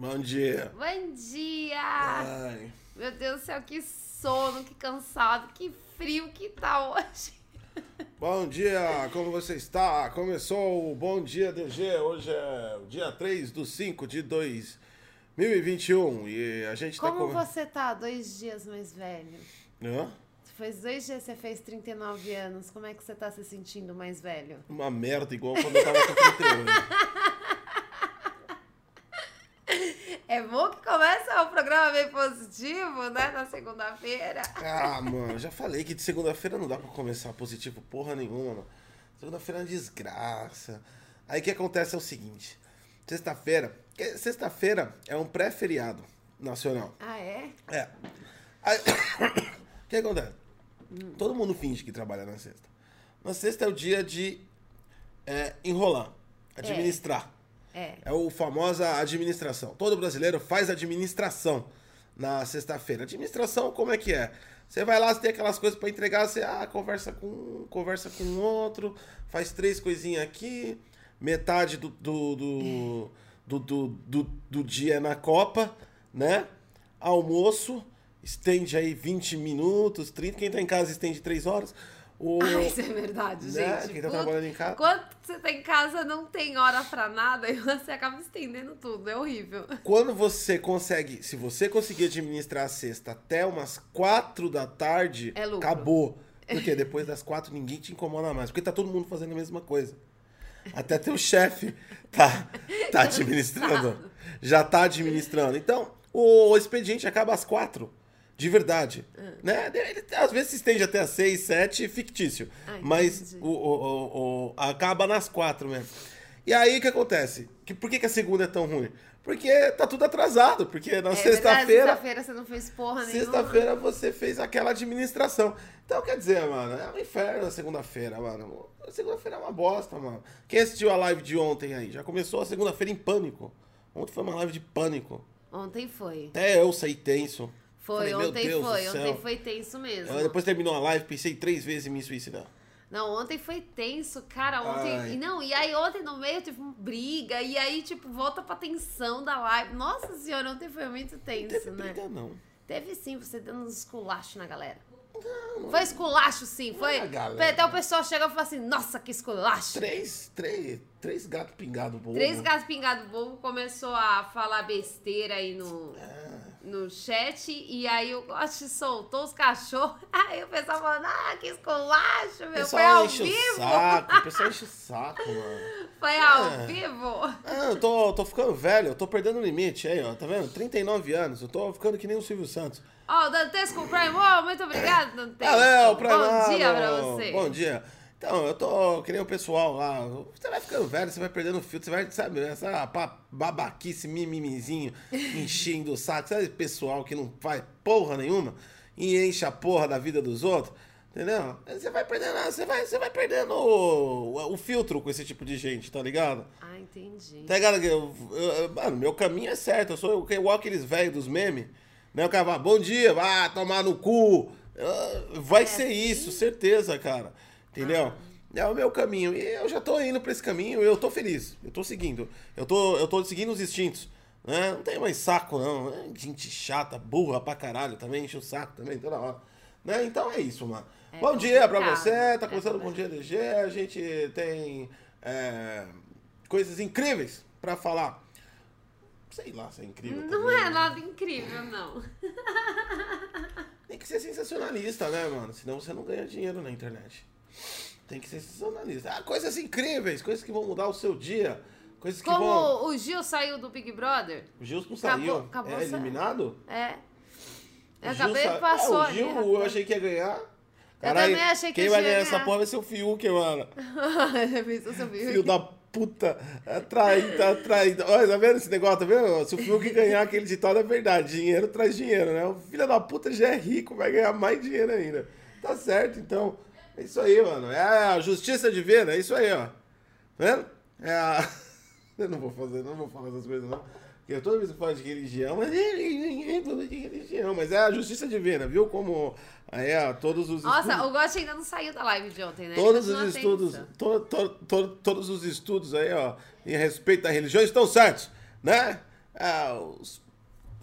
Bom dia. Bom dia! Ai. Meu Deus do céu, que sono, que cansado, que frio que tá hoje. Bom dia, como você está? Começou o Bom Dia DG. Hoje é o dia 3 do 5 de 2021 e a gente tá Como com... você tá dois dias mais velho? Hã? Faz dois dias que você fez 39 anos, como é que você tá se sentindo mais velho? Uma merda igual quando eu tava com 38. É bom que começa o programa bem positivo, né? Na segunda-feira. Ah, mano, já falei que de segunda-feira não dá pra começar positivo porra nenhuma, mano. Segunda-feira é uma desgraça. Aí o que acontece é o seguinte: sexta-feira. Sexta-feira é um pré-feriado nacional. Ah, é? É. Aí, o que acontece? Todo mundo finge que trabalha na sexta. Na sexta é o dia de é, enrolar, administrar. É. É o famosa administração. Todo brasileiro faz administração na sexta-feira. Administração, como é que é? Você vai lá, você tem aquelas coisas para entregar, você ah, conversa com um, conversa com outro, faz três coisinhas aqui, metade do, do, do, do, do, do, do dia é na Copa, né? Almoço, estende aí 20 minutos, 30. Quem tá em casa estende 3 horas. O, Ah, isso é verdade, né? gente. Quem tá Quando- trabalhando em casa. Quando você tá em casa, não tem hora pra nada e você acaba estendendo tudo. É horrível. Quando você consegue, se você conseguir administrar a sexta até umas quatro da tarde, É acabou. Porque depois das quatro ninguém te incomoda mais. Porque tá todo mundo fazendo a mesma coisa. Até teu chefe tá, tá administrando. Já tá administrando. Então, o expediente acaba às quatro. De verdade. Ah. Né? Ele, às vezes se estende até às seis, sete, fictício. Ah, Mas o, o, o- acaba nas quatro mesmo. E aí o que acontece? Que, por que, que a segunda é tão ruim? Porque tá tudo atrasado. Porque na É sexta-feira. Sexta-feira você não fez porra nenhuma. Sexta-feira você fez aquela administração. Então, quer dizer, mano, é um inferno a segunda-feira, mano. A segunda-feira é uma bosta, mano. Quem assistiu a live de ontem aí? Já começou a segunda-feira em pânico. Ontem foi uma live de pânico. Ontem foi. Até eu saí tenso. Foi, Falei, ontem foi. Ontem foi tenso mesmo. Eu, depois terminou a live, pensei três vezes em me suicidar. Não, ontem foi tenso, cara. Ontem. Ai. E não, e aí ontem no meio teve uma briga. E aí, tipo, volta pra tensão da live. Nossa senhora, ontem foi muito Não tenso, teve né? briga, não. Teve sim, você dando uns esculachos na galera. Foi esculacho, sim. Foi. é galera. Até o pessoal chega e fala assim: Nossa, que esculacho. Três, três, três gatos pingados bobo. Três gatos pingados bobo começou a falar besteira aí no, É. no chat. E aí o Gotti soltou os cachorros. Aí o pessoal falando: Ah, que esculacho, O meu. Foi ao pessoal enche o vivo. saco, o pessoal enche o saco, mano. Foi ao É. vivo. Ah, eu tô, tô ficando velho, eu tô perdendo o limite aí, ó. Tá vendo? 39 anos, eu tô ficando que nem o Silvio Santos. Ó, o Dantesco Prime. Oh, muito obrigado, Dantesco. Valeu, pra Bom dia pra você. Bom dia. Então, eu tô que nem o pessoal lá. Você vai ficando velho, você vai perdendo o fio, você vai, sabe, essa babaquice, mimimizinho, enchendo o saco. Sabe esse pessoal que não faz porra nenhuma e enche a porra da vida dos outros? Entendeu? Você vai perdendo, você vai, você vai perdendo o, o filtro com esse tipo de gente, tá ligado? Ah, entendi. Tá ligado? Eu, eu- mano, meu caminho é certo. Eu sou igual aqueles velhos dos memes. Né? O cara fala, bom dia, vai tomar no cu. Ah, Vai É ser assim? isso, certeza, cara. Entendeu? É o meu caminho. E eu já tô indo pra esse caminho eu tô feliz. Eu tô seguindo. Eu tô, eu tô seguindo os instintos. Né? Não tem mais saco, não. É Gente chata, burra pra caralho também, enche o saco também toda hora. Né? Então é isso, mano. É bom dia pra você. Tá É começando o Bom Dia DG. A gente tem é, coisas incríveis pra falar. Sei lá se é incrível. Não também, é né? nada incrível, não. Tem que ser sensacionalista, né, mano? Senão você não ganha dinheiro na internet. Tem que ser sensacionalista. Ah, coisas incríveis, coisas que vão mudar o seu dia. Coisas que vão. Como o Gil saiu do Big Brother, O Gil não saiu. acabou é eliminado? é. Eu acabei sa- passou é, o ali, Gil, rapaz. eu achei que ia ganhar. Caralho, também achei que quem ele vai ia ganhar ganhar. essa porra vai ser o Fiuk, mano. Pensou seu Fiuk? Filho da puta. Atraída, atraída. Olha, tá vendo esse negócio? Tá vendo? Se o Fiuk ganhar aquele ditado é verdade. Dinheiro traz dinheiro, né? O filho da puta já é rico, vai ganhar mais dinheiro ainda. Tá certo, então. É isso aí, mano. É a justiça divina, é isso aí, ó. Tá vendo? É a. Eu não vou fazer, não vou falar essas coisas, não. Porque toda vez que fala de religião, mas ninguém fala de religião, mas é a justiça divina, viu? Como é, todos os Nossa, estudos- o Gotti ainda não saiu da live de ontem, né? Todos continua os estudos, to- to- to- todos os estudos aí, ó, em respeito à religião estão certos, né? é, os,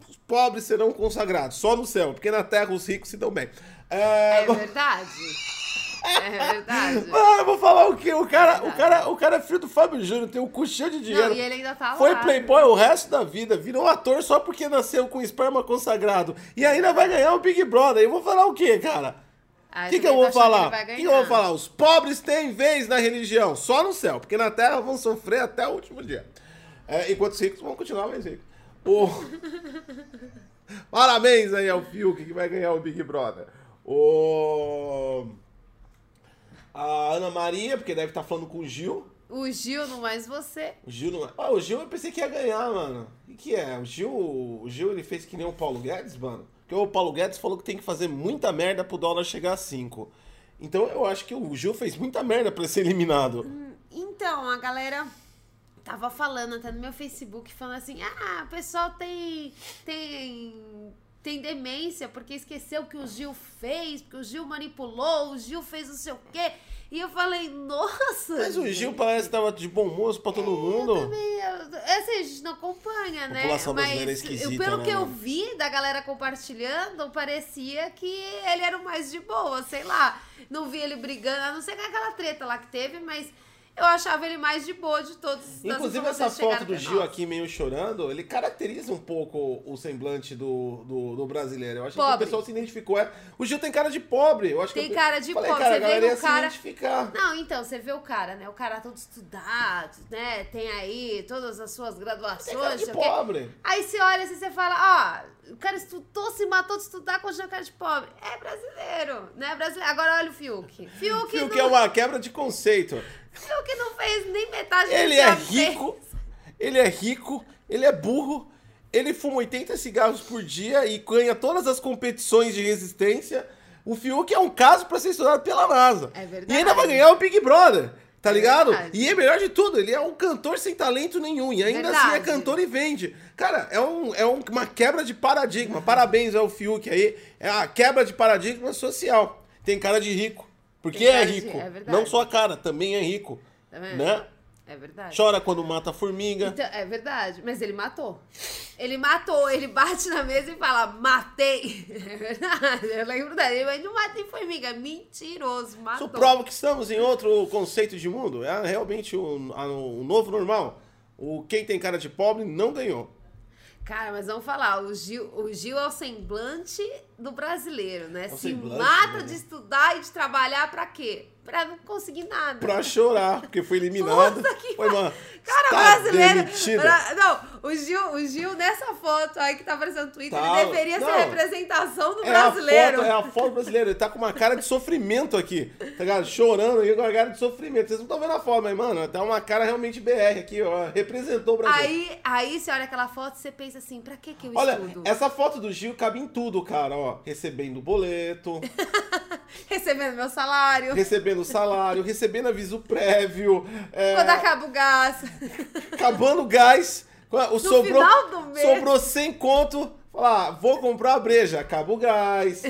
os pobres serão consagrados, só no céu, porque na terra os ricos se dão bem. É, é verdade. É verdade. Mano, eu vou falar o quê? O cara, o cara, o cara é filho do Fábio Júnior, tem um cu cheio de dinheiro. Não, e ele ainda tá lá. Foi playboy o resto da vida, virou ator só porque nasceu com esperma consagrado. E ainda vai ganhar o Big Brother. Eu vou falar o quê, cara? O que, que eu vou falar? O que, que eu vou falar? Os pobres têm vez na religião, só no céu, porque na terra vão sofrer até o último dia. É, enquanto os ricos vão continuar mais ricos. O... Parabéns aí ao Fiuk que vai ganhar o Big Brother. O... A Ana Maria, porque deve estar tá falando com o Gil. O Gil, não mais você. O Gil não. Ah, o Gil eu pensei que ia ganhar, mano. O que, que é? O Gil, o Gil ele fez que nem o Paulo Guedes, mano. Porque o Paulo Guedes falou que tem que fazer muita merda pro dólar chegar a 5. Então eu acho que o Gil fez muita merda pra ser eliminado. Hum, então, a galera tava falando até no meu Facebook, falando assim: ah, o pessoal tem. tem. tem demência porque esqueceu o que o Gil fez, porque o Gil manipulou, o Gil fez não sei o quê. E eu falei, nossa! Mas o Gil parece que tava de bom moço pra todo é, mundo. Eu também, eu, assim, a gente não acompanha, né? A população brasileira é esquisita, Pelo né, que eu vi da galera compartilhando, parecia que ele era o mais de boa, sei lá. Não vi ele brigando, a não ser com aquela treta lá que teve, mas eu achava ele mais de boa de todos. Inclusive, essa foto do Gil aqui meio chorando, ele caracteriza um pouco o semblante do, do, do brasileiro. Eu acho pobre. que o pessoal se identificou. É, o Gil tem cara de pobre. Eu acho tem que cara de falei, pobre. Cara, você vê o cara. identificar. Não, então, você vê o cara, né? O cara todo estudado, né? Tem aí todas as suas graduações. Tem cara de pobre. Aí você olha assim, você fala, ó, o cara estudou, se matou de estudar, continua cara de pobre. É brasileiro, né? Brasileiro. Agora olha o Fiuk. Fiuk, Fiuk não... é uma quebra de conceito. O que não fez nem metade Ele é rico, ele é rico, ele é burro, ele fuma 80 cigarros por dia e ganha todas as competições de resistência. O Fiuk é um caso para ser estudado pela NASA. É verdade. E ainda vai ganhar o Big Brother. Tá é ligado? e é melhor de tudo, ele é um cantor sem talento nenhum. E ainda verdade. assim é cantor e vende. Cara, é, um, é um, uma quebra de paradigma. Parabéns ao Fiuk aí. É a quebra de paradigma social. Tem cara de rico. Porque é rico. É não só a cara, também é rico. Tá né? É verdade. Chora quando mata a formiga. Então, é verdade, mas ele matou. Ele matou, ele bate na mesa e fala, matei. É verdade, eu lembro dele. Mas não matei formiga, mentiroso, matou. Isso prova que estamos em outro conceito de mundo. É realmente o, o novo normal. O quem tem cara de pobre não ganhou. Cara, mas vamos falar, o Gil, o Gil é o semblante do brasileiro, né? É Se mata né? de estudar e de trabalhar pra quê? Pra não conseguir nada. Pra chorar, porque foi eliminado. Puta que foi, mano. Cara, tá brasileiro. Pra, não, o Gil, o Gil, nessa foto aí que tá aparecendo no Twitter, tá, ele deveria não, ser a representação do é brasileiro. A foto, é a foto brasileira. Ele tá com uma cara de sofrimento aqui. Tá ligado? Chorando e com uma cara de sofrimento. Vocês não estão vendo a foto, mas, mano, tá uma cara realmente BR aqui, ó. Representou o Brasil. Aí, aí você olha aquela foto e você pensa assim, pra que que eu olha, estudo? Essa foto do Gil cabe em tudo, cara, ó. Recebendo boleto. recebendo meu salário. Recebendo salário, recebendo aviso prévio. É... Quando acaba o gás. Acabando o gás. O no sobrou, final do mês. Sobrou 100 conto. Falar, ah, vou comprar a breja, acaba o gás.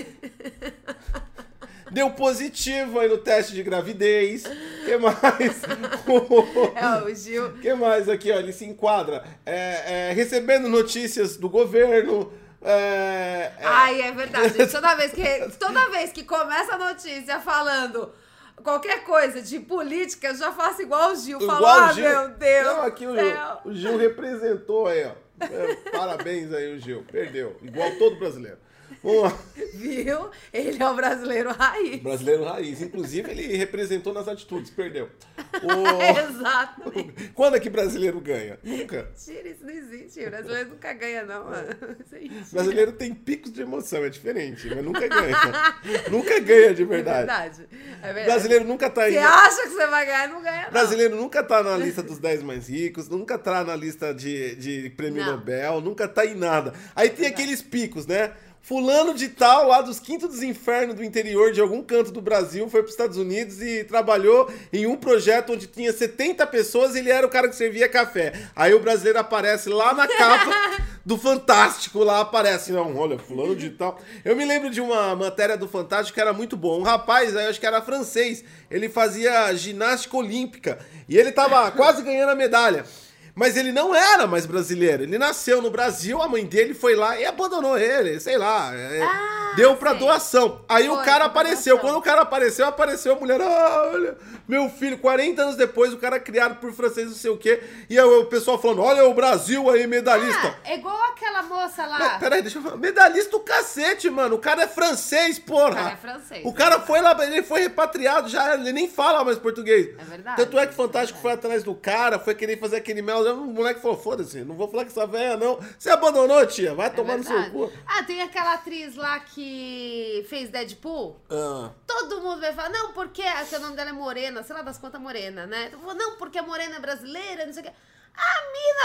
Deu positivo aí no teste de gravidez. que mais? é, o Gil. que mais aqui, ó? Ele se enquadra. É, é, recebendo notícias do governo. É, é... Ai, é verdade. Toda vez, que, toda vez que começa a notícia falando qualquer coisa de política, eu já faço igual o Gil. Igual Falo, ah, meu Deus. Não, aqui o Gil, o Gil representou aí, ó. É, parabéns aí, o Gil. Perdeu. Igual todo brasileiro. Viu? Ele é o brasileiro raiz. Brasileiro raiz. Inclusive, ele representou nas atitudes, perdeu. O... Exato. Quando é que brasileiro ganha? Nunca. Mentira, isso não existe. O brasileiro nunca ganha, não. O brasileiro tem picos de emoção, é diferente, mas nunca ganha. nunca ganha de verdade. É verdade. É verdade. Brasileiro nunca tá aí. Você acha que você vai ganhar, não ganha. Não. Brasileiro nunca tá na lista dos 10 mais ricos, nunca tá na lista de, de prêmio não. Nobel, nunca tá em nada. Aí tem aqueles picos, né? Fulano de tal, lá dos quintos dos infernos do interior de algum canto do Brasil, foi para os Estados Unidos e trabalhou em um projeto onde tinha 70 pessoas e ele era o cara que servia café. Aí o brasileiro aparece lá na capa do Fantástico, lá aparece, não, olha, fulano de tal. Eu me lembro de uma matéria do Fantástico que era muito bom. Um rapaz, eu acho que era francês, ele fazia ginástica olímpica e ele tava quase ganhando a medalha. Mas ele não era mais brasileiro. Ele nasceu no Brasil, a mãe dele foi lá e abandonou ele, sei lá. É, ah, deu pra sei. doação. Aí foi, o cara apareceu. Doação. Quando o cara apareceu, apareceu a mulher. Ah, olha, meu filho, 40 anos depois, o cara criado por francês, não sei o quê. E aí, o pessoal falando: olha o Brasil aí, medalhista. Ah, é igual aquela moça lá. Mas, peraí, deixa eu falar. Medalhista o cacete, mano. O cara é francês, porra. O cara é francês. O cara é foi lá, ele foi repatriado já, ele nem fala mais português. É verdade. Tanto é que o Fantástico é foi atrás do cara, foi querer fazer aquele mel. O moleque falou: foda-se, não vou falar com essa velha, não. Você abandonou, tia, vai é tomar verdade. no seu cu. Ah, tem aquela atriz lá que fez Deadpool. Ah. Todo mundo vai falar: não, porque o nome dela é Morena, sei lá das quantas Morena, né? Não, porque a Morena é brasileira, não sei o que. A mina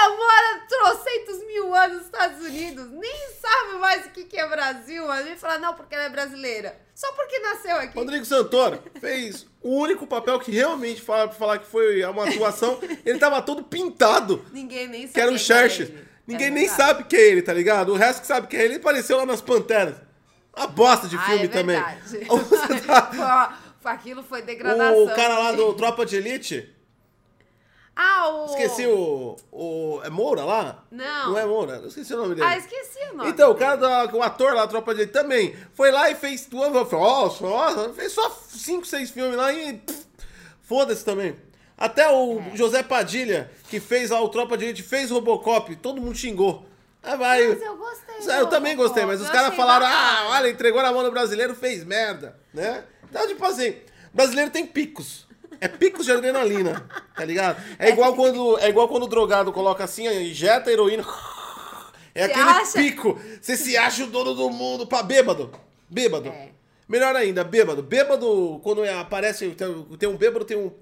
anos nos Estados Unidos, nem sabe mais o que é Brasil, mas vem falar, não, porque ela é brasileira. Só porque nasceu aqui. Rodrigo Santoro fez o único papel que realmente fala pra falar que foi uma atuação. ele tava todo pintado. Ninguém nem sabe. Que era o Xerxes. Ninguém é nem sabe que é ele, tá ligado? O resto que sabe que é ele, ele apareceu lá nas Panteras. Uma bosta de ah, filme é também. Aquilo foi degradação. O cara lá do Tropa de Elite ah, o. Esqueci o. o é Moura lá? Não. Não é Moura? Eu esqueci o nome dele. Ah, esqueci o nome. Então, o cara, do, o ator lá, a tropa dele também, foi lá e fez duas. Nossa, nossa, fez só cinco, seis filmes lá e. Foda-se também. Até o é. José Padilha, que fez lá o Tropa de Elite, fez Robocop, todo mundo xingou. Ah, vai. Mas eu gostei. Eu também gostei, mas os caras falaram, ah, olha, entregou na mão do brasileiro, fez merda, né? Então, tipo assim, brasileiro tem picos. É picos de adrenalina, tá ligado? É igual quando, é igual quando o drogado coloca assim, injeta a heroína. É aquele acha? pico. Você se acha o dono do mundo pra bêbado. Bêbado. É. Melhor ainda, bêbado. Bêbado, quando é, aparece, tem, um bêbado, tem um.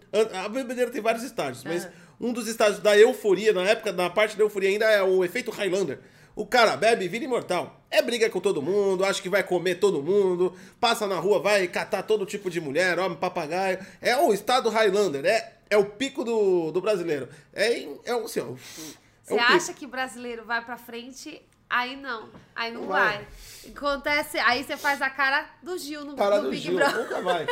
A bebedeira tem vários estágios, mas um dos estágios da euforia, na época, na parte da euforia ainda, é o efeito Highlander. O cara bebe, vira imortal. É briga com todo mundo, acha que vai comer todo mundo, passa na rua, vai catar todo tipo de mulher, homem, papagaio. É o estado Highlander, é, é o pico do, do brasileiro. É, é, assim, ó, é Você acha que brasileiro vai pra frente Aí não, aí não, não vai. vai. Acontece, aí você faz a cara do Gil no, cara no do Big Gil, Brother. Nunca vai.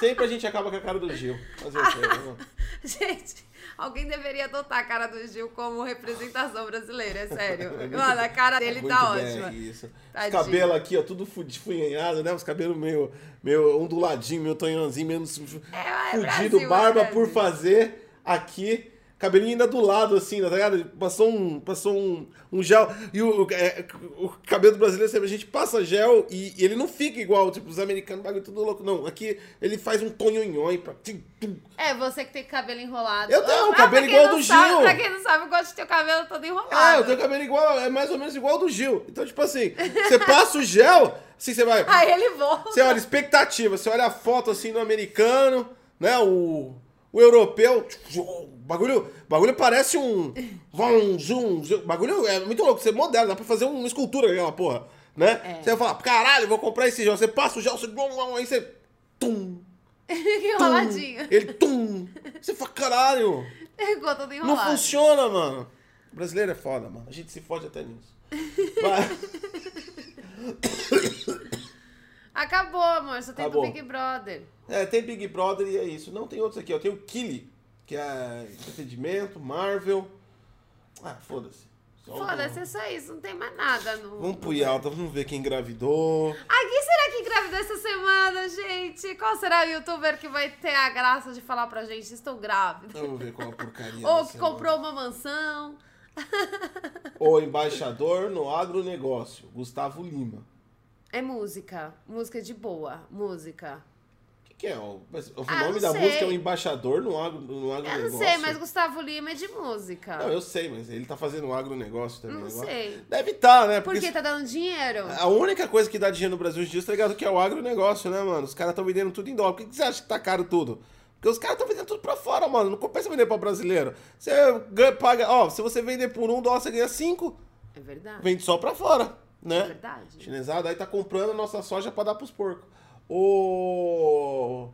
Sempre a gente acaba com a cara do Gil. O? Né, gente, alguém deveria adotar a cara do Gil como representação brasileira, é sério. É Mano, a cara dele tá ótima. Isso. Os cabelos aqui, ó, tudo fuinhado, né? Os cabelos meio, meio onduladinho, meio tonhãozinho, menos é, é fudido, barba é por fazer aqui cabelinho ainda do lado, assim, tá ligado? Passou um, passou um, um gel. E o, é, o cabelo brasileiro, sempre a gente passa gel e, e, ele não fica igual, tipo, os americanos, bagulho tudo louco. Não, aqui ele faz um tonhonhon pra. É, você que tem cabelo enrolado. Eu tenho, ah, cabelo igual do sabe, Gil. Pra quem não sabe, eu gosto de ter o cabelo todo enrolado. É, eu tenho cabelo igual, é mais ou menos igual ao do Gil. Então, tipo assim, você passa o gel, assim, você vai. Aí ele volta. Você olha, expectativa, você olha a foto assim do americano, né? O, o europeu bagulho, bagulho parece um. Vom, zoom, zoom, bagulho é muito louco. Você modela, dá pra fazer uma escultura aquela porra. Né? É. Você vai falar, caralho, vou comprar esse gel. Você passa o gel, você. Aí você. Tum. Enroladinho. Ele tum. Você fala, caralho. Ficou todo enrolado. Não funciona, mano. O brasileiro é foda, mano. A gente se fode até nisso. Acabou, amor. Só tem Acabou. do Big Brother. É, tem Big Brother e é isso. Não tem outros aqui. Eu tenho o Killy que é entretenimento, Marvel. Ah, foda-se. Foda-se, é só isso, não tem mais nada. No... Vamos pro Yalta, vamos ver quem engravidou. Ai, quem será que engravidou essa semana, gente? Qual será o youtuber que vai ter a graça de falar pra gente, estou grávida? Vamos ver qual a porcaria. Ou que comprou uma mansão. O embaixador no agronegócio, Gustavo Lima. É música, música de boa, música que é? O, ah, nome da sei. música é o embaixador no, agro, no agronegócio. Eu não sei, mas Gustavo Lima é de música. Não, eu sei, mas ele tá fazendo um agronegócio também. Não agora. sei. Deve estar, tá, né? Porque Por tá dando dinheiro? A única coisa que dá dinheiro no Brasil hoje em dia, tá ligado? Que é o agronegócio, né, mano? Os caras estão vendendo tudo em dólar. Por que você acha que tá caro tudo? Porque os caras estão vendendo tudo pra fora, mano. Não compensa vender pra brasileiro. Você paga... Ó, se você vender por um dólar, você ganha cinco. É verdade. Vende só pra fora, né? É verdade. Chinesada aí tá comprando a nossa soja pra dar pros porcos. O...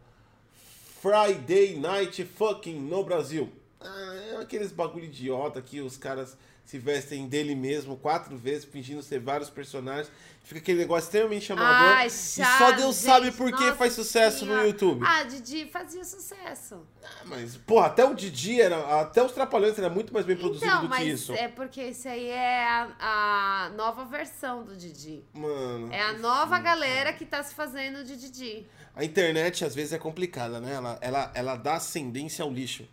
Friday Night Fucking no Brasil. Ah, é aqueles bagulho idiota que os caras se vestem dele mesmo quatro vezes, fingindo ser vários personagens. Fica aquele negócio extremamente chamador. Ai, chato, e só Deus gente, sabe por que faz sucesso senhora. no YouTube. Ah, Didi fazia sucesso. Ah, mas, porra, até o Didi era. Até os Trapalhões era muito mais bem produzido então, do que isso. É porque isso aí é a, a, nova versão do Didi. Mano. É a nova sim, galera que tá se fazendo de Didi. A internet às vezes é complicada, né? Ela, ela, ela dá ascendência ao lixo.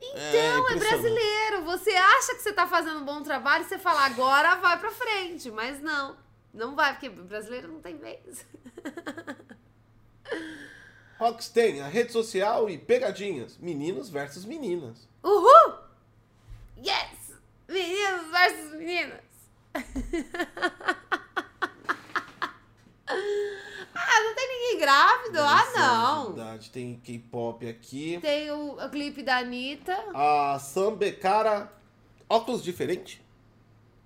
Então, é, é, brasileiro. Você acha que você tá fazendo um bom trabalho e você fala, agora vai pra frente. Mas não, não vai, porque brasileiro não tem vez. Rockstein, a rede social e pegadinhas. Meninos versus meninas. Uhul! Yes! Meninos versus meninas. Ah, não tem ninguém grávido? ah, não. Verdade. Tem K-pop aqui. Tem o, o, clipe da Anitta. A Sam Becara. Óculos diferente?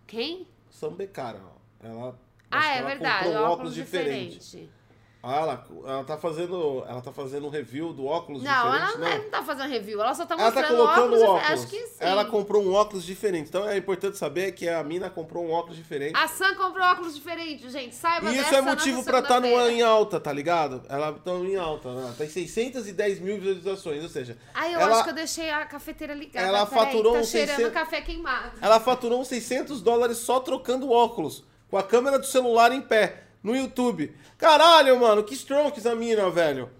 Quem? Sam Becara. Ela. Ah, é ela verdade. Óculos, óculos diferente. diferente. Ah, ela, ela tá fazendo. Ela tá fazendo um review do óculos não, diferente. Ela não, não tá fazendo review, ela só tá mostrando ela tá colocando óculos. óculos. Acho que sim. Ela comprou um óculos diferente. Então é importante saber que a mina comprou um óculos diferente. A Sam comprou óculos diferentes, gente. Saiba E isso é motivo pra estar tá em alta, tá ligado? Ela tá em alta, né? Tem 610 mil visualizações, ou seja. Ai, eu ela, acho que eu deixei a cafeteira ligada. Ela faturou aí, tá um 600, cheirando café queimado. Ela faturou uns 600 dólares só trocando óculos. Com a câmera do celular em pé no YouTube. Caralho, mano, que Stronks a mina, velho.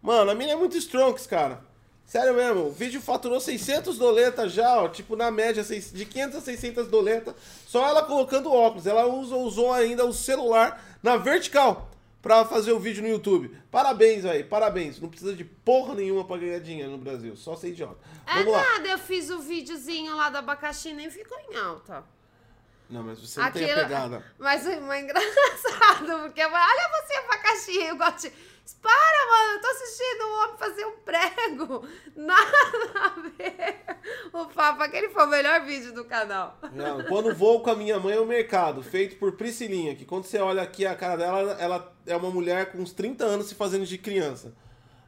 Mano, a mina é muito Stronks, cara. Sério mesmo, o vídeo faturou 600 doletas já, ó, tipo na média de 500 a 600 doletas, só ela colocando óculos. Ela usou, usou ainda o celular na vertical pra fazer o vídeo no YouTube. Parabéns aí, parabéns. Não precisa de porra nenhuma pra ganhar dinheiro no Brasil, só ser idiota. É Vamos é nada, eu fiz o videozinho lá do abacaxi e nem ficou em alta. Não, mas você não Aquilo, tem a pegada. Mas é engraçado, porque olha você abacaxi, eu gosto de... Para, mano, eu tô assistindo um homem fazer um prego. Nada a ver. O Papa, aquele foi o melhor vídeo do canal. Não, quando vou com a minha mãe ao mercado, feito por Priscilinha, que quando você olha aqui a cara dela, ela é uma mulher com uns 30 anos se fazendo de criança.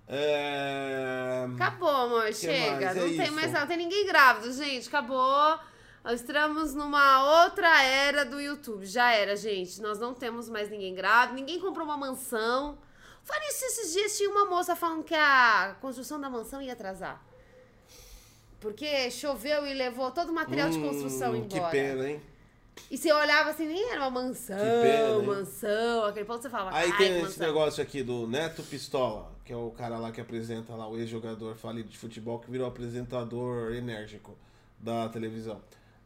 É... Acabou, amor, chega. Mais? Não é tem isso. mais nada, não tem ninguém grávido, gente. Acabou. Nós estamos numa outra era do YouTube. Já era, gente. Nós não temos mais ninguém grávido, ninguém comprou uma mansão. Falei isso esses dias, tinha uma moça falando que a construção da mansão ia atrasar. Porque choveu e levou todo o material hum, de construção embora. Que pena, hein? E você olhava assim, nem era uma mansão, pena, mansão, aquele ponto você falava. Aí tem esse negócio aqui do Neto Pistola, que é o cara lá que apresenta lá, o ex-jogador falido de futebol, que virou apresentador enérgico da televisão.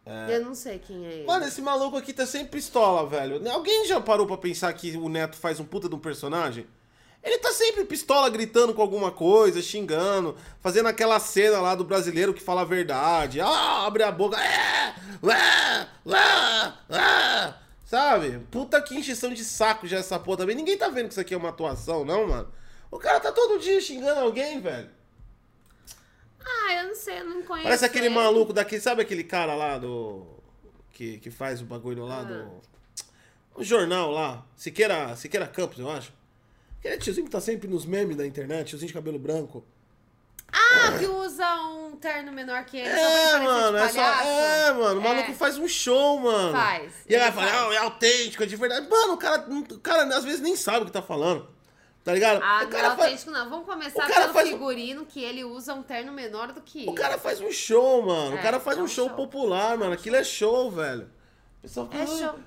É... Eu não sei quem é ele. Mano, esse maluco aqui tá sempre pistola, velho. Alguém já parou pra pensar que o Neto faz um puta de um personagem? Ele tá sempre pistola gritando com alguma coisa, xingando, fazendo aquela cena lá do brasileiro que fala a verdade. Ah, abre a boca. É, é, é, é, sabe? Puta que encheção de saco já essa porra também. Ninguém tá vendo que isso aqui é uma atuação, não, mano? O cara tá todo dia xingando alguém, velho. Ah, eu não sei, eu não conheço. Parece aquele ele. maluco daqui, sabe aquele cara lá do. Que, que faz o bagulho lá ah. do. O jornal lá. Siqueira, Siqueira Campos, eu acho. Aquele tiozinho que tá sempre nos memes da internet, tiozinho de cabelo branco. Ah, que usa um terno menor que ele. É, mano, é só. É, mano, o maluco é. faz um show, mano. Faz. E aí vai falar, é autêntico, é de verdade. Mano, o cara, o cara às vezes nem sabe o que tá falando. Tá ligado? Ah, o cara não, faz... não. Vamos começar pelo faz... figurino que ele usa um terno menor do que O cara faz um show, mano. É, o cara faz é um, show, show, popular, mano. Aquilo é show, velho. O pessoal fala, é show.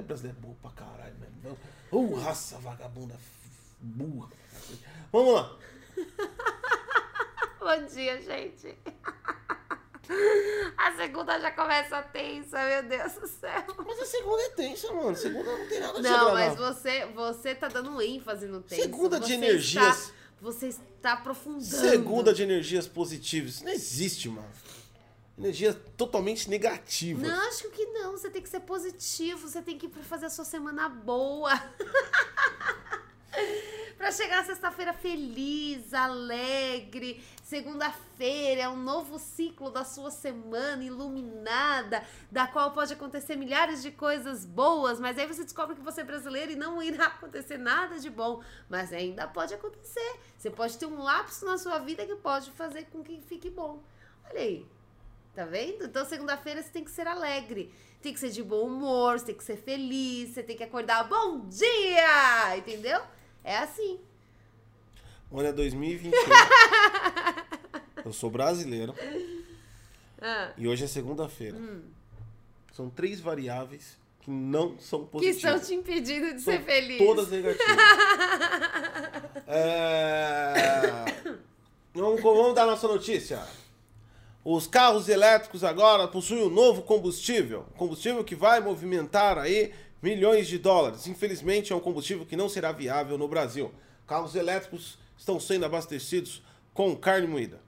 Brasileiro é burro pra caralho, mano. Uh, raça vagabunda burra. Vamos lá. Bom dia, gente. A segunda já começa tensa, meu Deus do céu. Mas a segunda é tensa, mano. A segunda não tem nada de Não, mas você, você tá dando ênfase no tenso. Segunda de energias. Está, você está aprofundando. Segunda de energias positivas. Isso não existe, mano. Energia totalmente negativa. Não, acho que não. Você tem que ser positivo. Você tem que fazer a sua semana boa. para chegar sexta-feira feliz, alegre. Segunda-feira é um novo ciclo da sua semana iluminada, da qual pode acontecer milhares de coisas boas, mas aí você descobre que você é brasileiro e não irá acontecer nada de bom, mas ainda pode acontecer. Você pode ter um lapso na sua vida que pode fazer com que fique bom. Olha aí. Tá vendo? Então, segunda-feira você tem que ser alegre. Tem que ser de bom humor, você tem que ser feliz, você tem que acordar bom dia! Entendeu? É assim. Olha, 2021. eu sou brasileiro. Ah. E hoje é segunda-feira. Hum. São três variáveis que não são positivas. Que estão te impedindo de são ser feliz. Todas negativas. é... vamos, vamos dar nossa notícia. Os carros elétricos agora possuem um novo combustível, combustível que vai movimentar aí milhões de dólares. Infelizmente é um combustível que não será viável no Brasil. Carros elétricos estão sendo abastecidos com carne moída.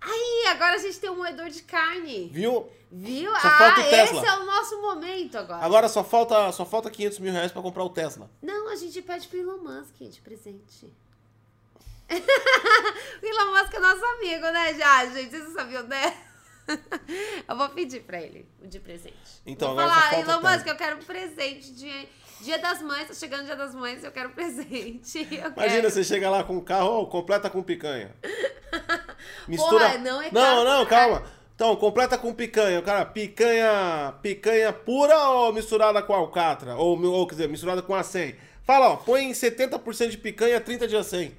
Aí, agora a gente tem um moedor de carne. Viu? Viu? Só ah, falta o Tesla. esse é o nosso momento agora. Agora só falta, só falta 500 mil reais pra comprar o Tesla. Não, a gente pede pro Elon Musk de presente. o Elon Musk é nosso amigo, né, já, gente? Vocês sabiam, né? eu vou pedir pra ele o de presente. Então, vou falar, Elon Musk, eu quero um presente de Dia das Mães, tá chegando Dia das Mães, eu quero presente. Eu Imagina, quero. você chega lá com o carro, oh, completa com picanha. Mistura. Porra, não é Não, não, calma. Então, completa com picanha. Cara, picanha, picanha pura ou misturada com alcatra? Ou, ou quer dizer, misturada com acém? Fala, ó, põe 70% de picanha, 30% de acém.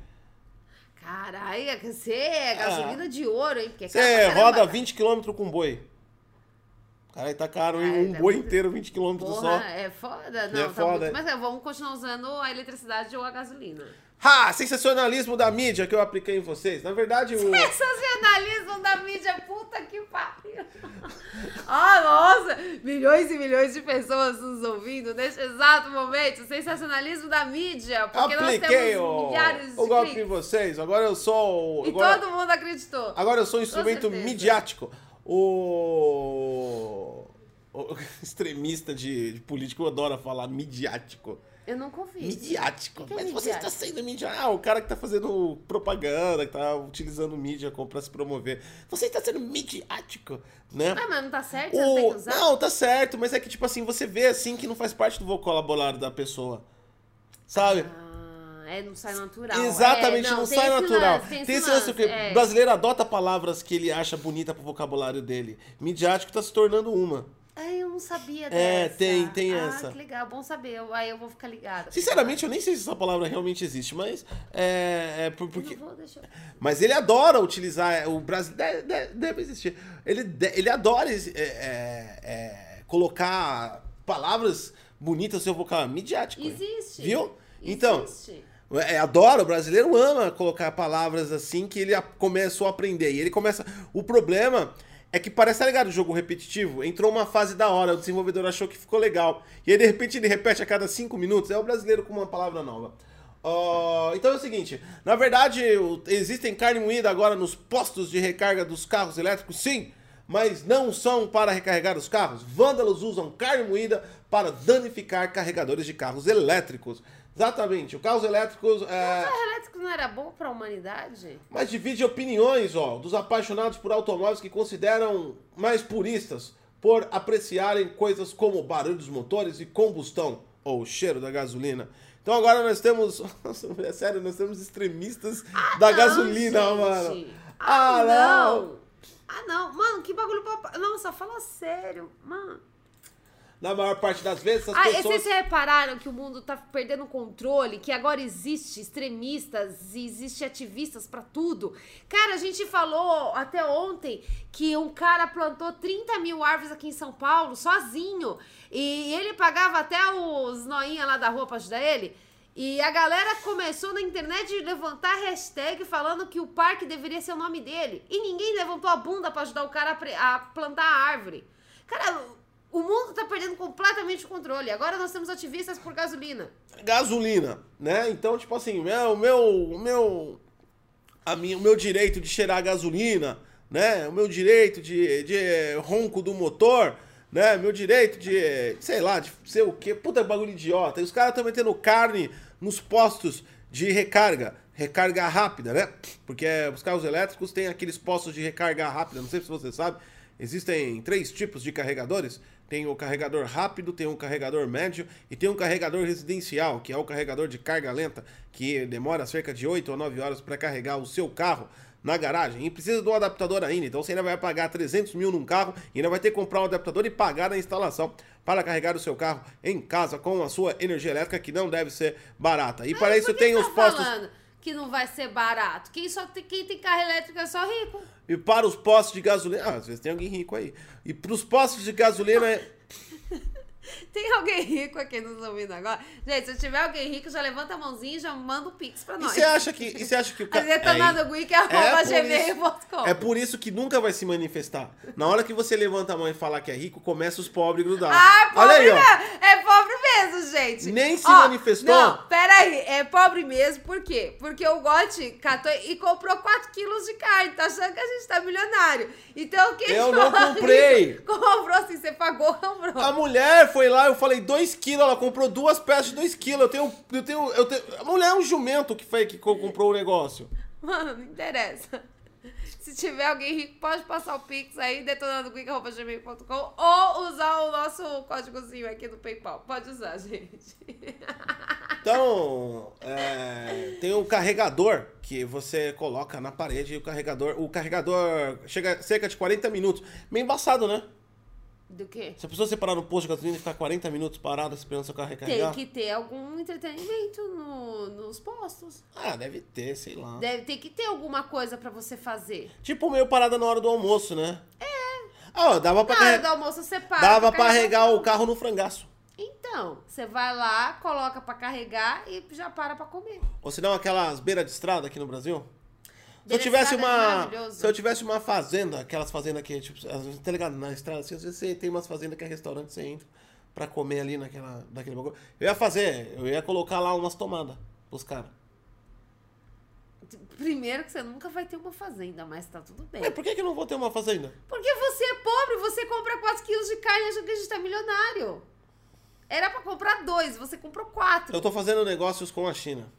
Caralho, você é gasolina ah. de ouro, hein? Você roda 20 km com boi. Cara, tá caro, hein? É, um é boi muito... inteiro, 20 km só. É foda, não, é tá foda. Muito... Mas é, vamos continuar usando a eletricidade ou a gasolina. Ha! Sensacionalismo da mídia que eu apliquei em vocês. Na verdade, o. Sensacionalismo da mídia, puta que pariu. Milhões e milhões de pessoas nos ouvindo neste exato momento. Sensacionalismo da mídia. Porque Apliquei nós temos o, milhares de o golpe em vocês. Agora eu sou. E agora... todo mundo acreditou. Agora eu sou um instrumento midiático. O. o extremista de, de político adora falar midiático. Eu não confio. Midiático. Que que é Mas midiático? você está sendo midiático. Ah, o cara que está fazendo propaganda, que está utilizando mídia para se promover. Você está sendo midiático, né? Ah, mas não tá certo? O... Não, tem que usar? não, tá certo. Mas é que, tipo assim, você vê assim que não faz parte do vocabulário da pessoa. Sabe? Ah, é, não sai natural. Exatamente, é, não, não sai natural. Lance, tem, tem esse lance, que é. o brasileiro adota palavras que ele acha bonita pro vocabulário dele. Midiático tá se tornando uma. Ai, eu não sabia é, dessa. É, tem, tem ah, essa. que legal, bom saber. Aí eu vou ficar ligada. Sinceramente, eu nem sei se essa palavra realmente existe, mas é, é porque. Vou, eu... Mas ele adora utilizar é, o Brasil deve, deve existir. Ele, ele adora é, é, é, colocar palavras bonitas no seu vocabulário midiático. Existe. Viu? Então, existe. É, adora, o brasileiro ama colocar palavras assim que ele começou a aprender. E ele começa. O problema é que parece, tá ligado, o jogo repetitivo? Entrou uma fase da hora, o desenvolvedor achou que ficou legal. E aí, de repente, ele repete a cada cinco minutos. É o brasileiro com uma palavra nova. Uh, então é o seguinte, na verdade, existem carne moída agora nos postos de recarga dos carros elétricos, sim, mas não são para recarregar os carros. Vândalos usam carne moída para danificar carregadores de carros elétricos. Exatamente. O carros elétricos. É... O elétrico não era bom para a humanidade? Mas divide opiniões, ó, dos apaixonados por automóveis que consideram mais puristas por apreciarem coisas como barulho dos motores e combustão, ou o cheiro da gasolina. Então agora nós temos. Nossa, é sério, nós temos extremistas ah, da não, gasolina, gente. mano. Ah, ah não. não! Ah, não. Mano, que bagulho. Pra... Nossa, fala sério. Mano na maior parte das vezes, as ah, pessoas... Vocês repararam que o mundo tá perdendo o controle, que agora existe extremistas e existe ativistas para tudo? Cara, a gente falou até ontem que um cara plantou 30 mil árvores aqui em São Paulo, sozinho, e ele pagava até os noinha lá da rua pra ajudar ele. E a galera começou na internet a levantar hashtag falando que o parque deveria ser o nome dele. E ninguém levantou a bunda para ajudar o cara a plantar a árvore. Cara, o mundo está perdendo completamente o controle. Agora nós temos ativistas por gasolina. Gasolina, né? Então, tipo assim, o meu, o meu, a minha, o meu direito de cheirar gasolina, né? O meu direito de, de ronco do motor, né? Meu direito de, sei lá, de ser o quê? Puta bagulho idiota. E os caras estão metendo carne nos postos de recarga. Recarga rápida, né? Porque os carros elétricos têm aqueles postos de recarga rápida, não sei se você sabe. Existem três tipos de carregadores tem o carregador rápido, tem um carregador médio e tem um carregador residencial, que é o carregador de carga lenta, que demora cerca de 8 ou 9 horas para carregar o seu carro na garagem e precisa de um adaptador ainda. Então você ainda vai pagar 300 mil num carro e ainda vai ter que comprar um adaptador e pagar a instalação para carregar o seu carro em casa com a sua energia elétrica, que não deve ser barata. E Mas para isso tem tá os postos. Falando? que não vai ser barato. Quem, só tem, quem tem carro elétrico é só rico. E para os postos de gasolina. Ah, às vezes tem alguém rico aí. E para os postos de gasolina. Tem alguém rico aqui nos ouvindo agora? Gente, se tiver alguém rico, já levanta a mãozinha e já manda o um pix pra nós. E você acha que, e você acha que o cara. Detonando é, é, é, é por isso que nunca vai se manifestar. Na hora que você levanta a mão e falar que é rico, começa os pobres grudar. Ah, pobre Olha aí, ó. É pobre mesmo, gente. Nem se ó, manifestou. Não, peraí. É pobre mesmo, por quê? Porque o Gotti catou e comprou 4 quilos de carne. Tá achando que a gente tá milionário. Então, quem Eu não comprei. Comprou assim, você pagou, comprou. A mulher foi lá, eu falei 2 quilos, ela comprou duas peças de 2 quilos. Eu tenho, eu tenho, eu tenho. A mulher é um jumento que foi que comprou o negócio. Mano, não interessa. Se tiver alguém rico, pode passar o Pix aí, detonandogmail.com ou usar o nosso códigozinho aqui do PayPal. Pode usar, gente. Então, é, tem um carregador que você coloca na parede e o carregador. O carregador chega cerca de 40 minutos. Meio embaçado, né? Do quê? Se a pessoa separar no posto de gasolina e ficar 40 minutos parada esperando seu carro recarregar... Tem que ter algum entretenimento no, nos postos. Ah, deve ter, sei lá. Deve ter que ter alguma coisa para você fazer. Tipo meio parada na hora do almoço, né? É. Ah, dava pra... Na hora do almoço você para. Dava pra carregar o carro no frangaço. Então, você vai lá, coloca para carregar e já para pra comer. Ou se não, aquelas beiras de estrada aqui no Brasil... Se eu tivesse uma. É se eu tivesse uma fazenda, aquelas fazendas que, tipo, tá ligado? Na estrada, assim, às vezes você tem umas fazendas que é restaurante, você entra pra comer ali naquela, naquele bagulho. Eu ia fazer, eu ia colocar lá umas tomadas pros caras. Primeiro que você nunca vai ter uma fazenda, mas tá tudo bem. Mas por que, que eu não vou ter uma fazenda? Porque você é pobre, você compra 4 quilos de carne e acha que a gente tá milionário. Era pra comprar dois, você comprou quatro. Eu tô fazendo negócios com a China.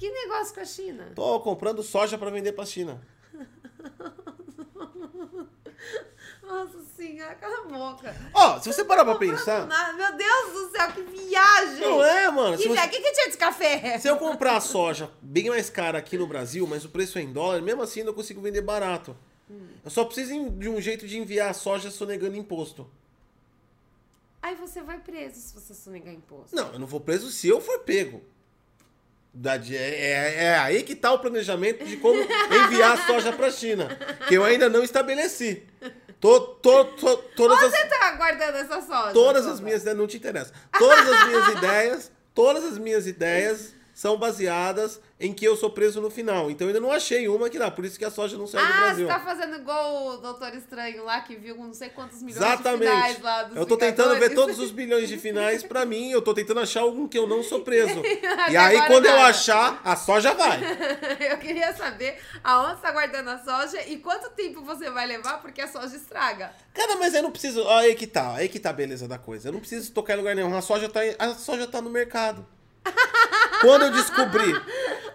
Que negócio com a China? Tô comprando soja para vender pra China. Nossa senhora, cala a boca. Ó, oh, se você parar pra pensar. Meu Deus do céu, que viagem! Não é, mano. Que, você... que, que tinha de café? Se eu comprar soja bem mais cara aqui no Brasil, mas o preço é em dólar, mesmo assim eu consigo vender barato. Hum. Eu só preciso de um jeito de enviar a soja sonegando imposto. Aí você vai preso se você sonegar imposto. Não, eu não vou preso se eu for pego. É, é, é, aí que está o planejamento de como enviar a soja para a China, que eu ainda não estabeleci. Tô, tô, tô, todas Onde as, você tá guardando essa soja? Todas as minhas ideias, não te interessa. Todas as minhas ideias, todas as minhas ideias são baseadas em que eu sou preso no final. Então eu ainda não achei uma que dá, por isso que a soja não sai ah, do Brasil. Ah, você tá fazendo igual o Doutor Estranho lá, que viu não sei quantos milhões Exatamente. de finais lá dos Eu tô tentando ver todos os bilhões de finais pra mim, eu tô tentando achar algum que eu não sou preso. e aí quando nada. eu achar, a soja vai. eu queria saber aonde você tá guardando a soja e quanto tempo você vai levar, porque a soja estraga. Cara, mas eu não preciso... Ó, aí que tá, aí que tá a beleza da coisa. Eu não preciso tocar em lugar nenhum, a soja tá, a soja tá no mercado. Quando eu descobri.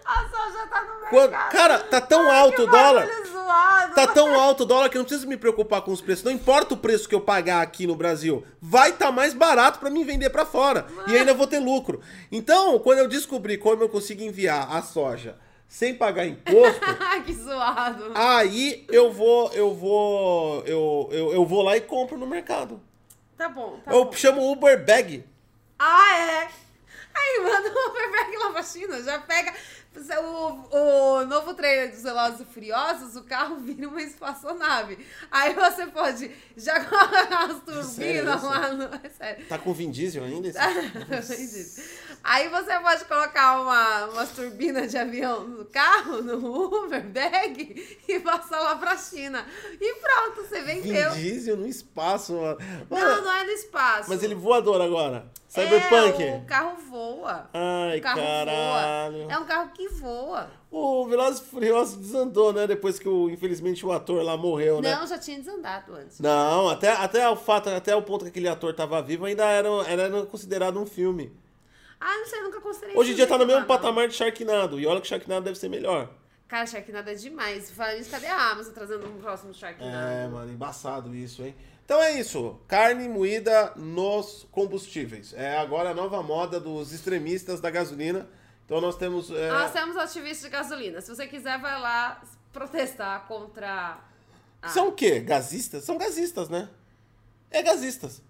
A soja tá no mercado. Quando, cara, tá tão Ai, alto o dólar. Zoado. Tá tão alto o dólar que eu não preciso me preocupar com os preços. Não importa o preço que eu pagar aqui no Brasil. Vai estar tá mais barato para mim vender para fora. Mano. E ainda vou ter lucro. Então, quando eu descobri como eu consigo enviar a soja sem pagar imposto. que zoado. Aí eu vou, eu vou, eu, eu, eu vou lá e compro no mercado. Tá bom, tá eu bom. chamo Uber Bag. Ah, é? Aí manda o Uberberg lá pra China, já pega o, o novo trailer dos Velozes e Furiosos, o carro vira uma espaçonave. Aí você pode já colocar as turbinas lá no... É sério. Tá com Vin Diesel ainda? Aí você pode colocar uma, umas turbinas de avião no carro, no Uber Bag, e passar lá pra China. E pronto, você vendeu. Vin Diesel no espaço, mano. Não, não é no espaço. Mas ele voador agora. Cyberpunk. É, o carro voa. Ai, o carro caralho. Voa. É um carro que voa. O Velozes Furiosos desandou, né? Depois que, o, infelizmente, o ator lá morreu, né? Não, já tinha desandado antes. Não, até, até o fato, até o ponto que aquele ator tava vivo, ainda era, era considerado um filme. Ah, não sei, nunca considerei. Hoje em dia tá no mesmo não. patamar de Sharknado. E olha que Sharknado deve ser melhor. Cara, Sharknado é demais. Falando isso, cadê a Amazon trazendo um próximo Sharknado? É, mano, embaçado isso, hein? Então é isso. Carne moída nos combustíveis. É agora a nova moda dos extremistas da gasolina. Então nós temos. É... Nós temos ativistas de gasolina. Se você quiser, vai lá, protestar contra. A... São o quê? Gazistas? São gazistas, né? É gazistas.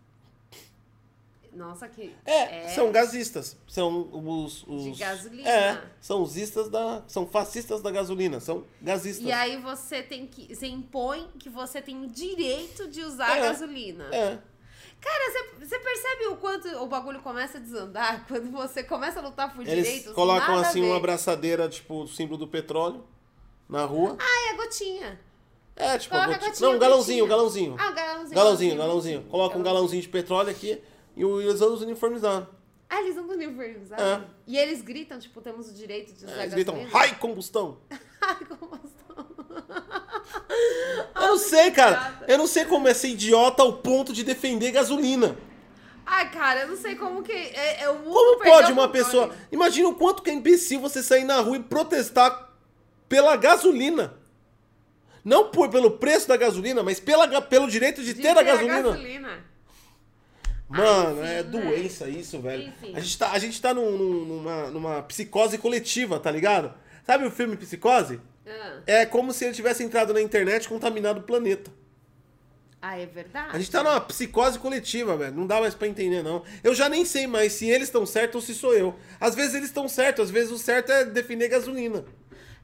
Nossa, que. É, é, são gazistas. São os, os. De gasolina. É, são os istas da. São fascistas da gasolina. São gazistas. E aí você tem que. Você impõe que você tem o direito de usar é, gasolina. É. Cara, você percebe o quanto o bagulho começa a desandar quando você começa a lutar por Eles direitos? colocam assim uma abraçadeira, tipo, o símbolo do petróleo na rua. Ah, é a gotinha. É, tipo, Coloca a gotinha. Não, um galãozinho, um galãozinho. Ah, um galãozinho. Galãozinho, galãozinho. Coloca um galãozinho de petróleo aqui e eles andam uniformizados. Ah, eles andam uniformizados? É. E eles gritam, tipo, temos o direito de usar é, Eles gritam, rai combustão! Rai combustão! Eu não sei, cara. Eu não sei como é ser idiota ao ponto de defender gasolina. Ai, cara, eu não sei como que. É, é, como pode uma pessoa. Imagina o quanto que é imbecil você sair na rua e protestar pela gasolina. Não por, pelo preço da gasolina, mas pela, pelo direito de, de ter, ter, a gasolina. A gasolina. Mano, Ai, enfim, é doença isso, velho. A gente tá, a gente tá num, numa, numa psicose coletiva, tá ligado? Sabe o filme Psicose? Ah. É como se ele tivesse entrado na internet e contaminado o planeta. Ah, é verdade? A gente tá numa psicose coletiva, velho. Não dá mais pra entender, não. Eu já nem sei mais se eles estão certos ou se sou eu. Às vezes eles estão certos, às vezes o certo é definir gasolina.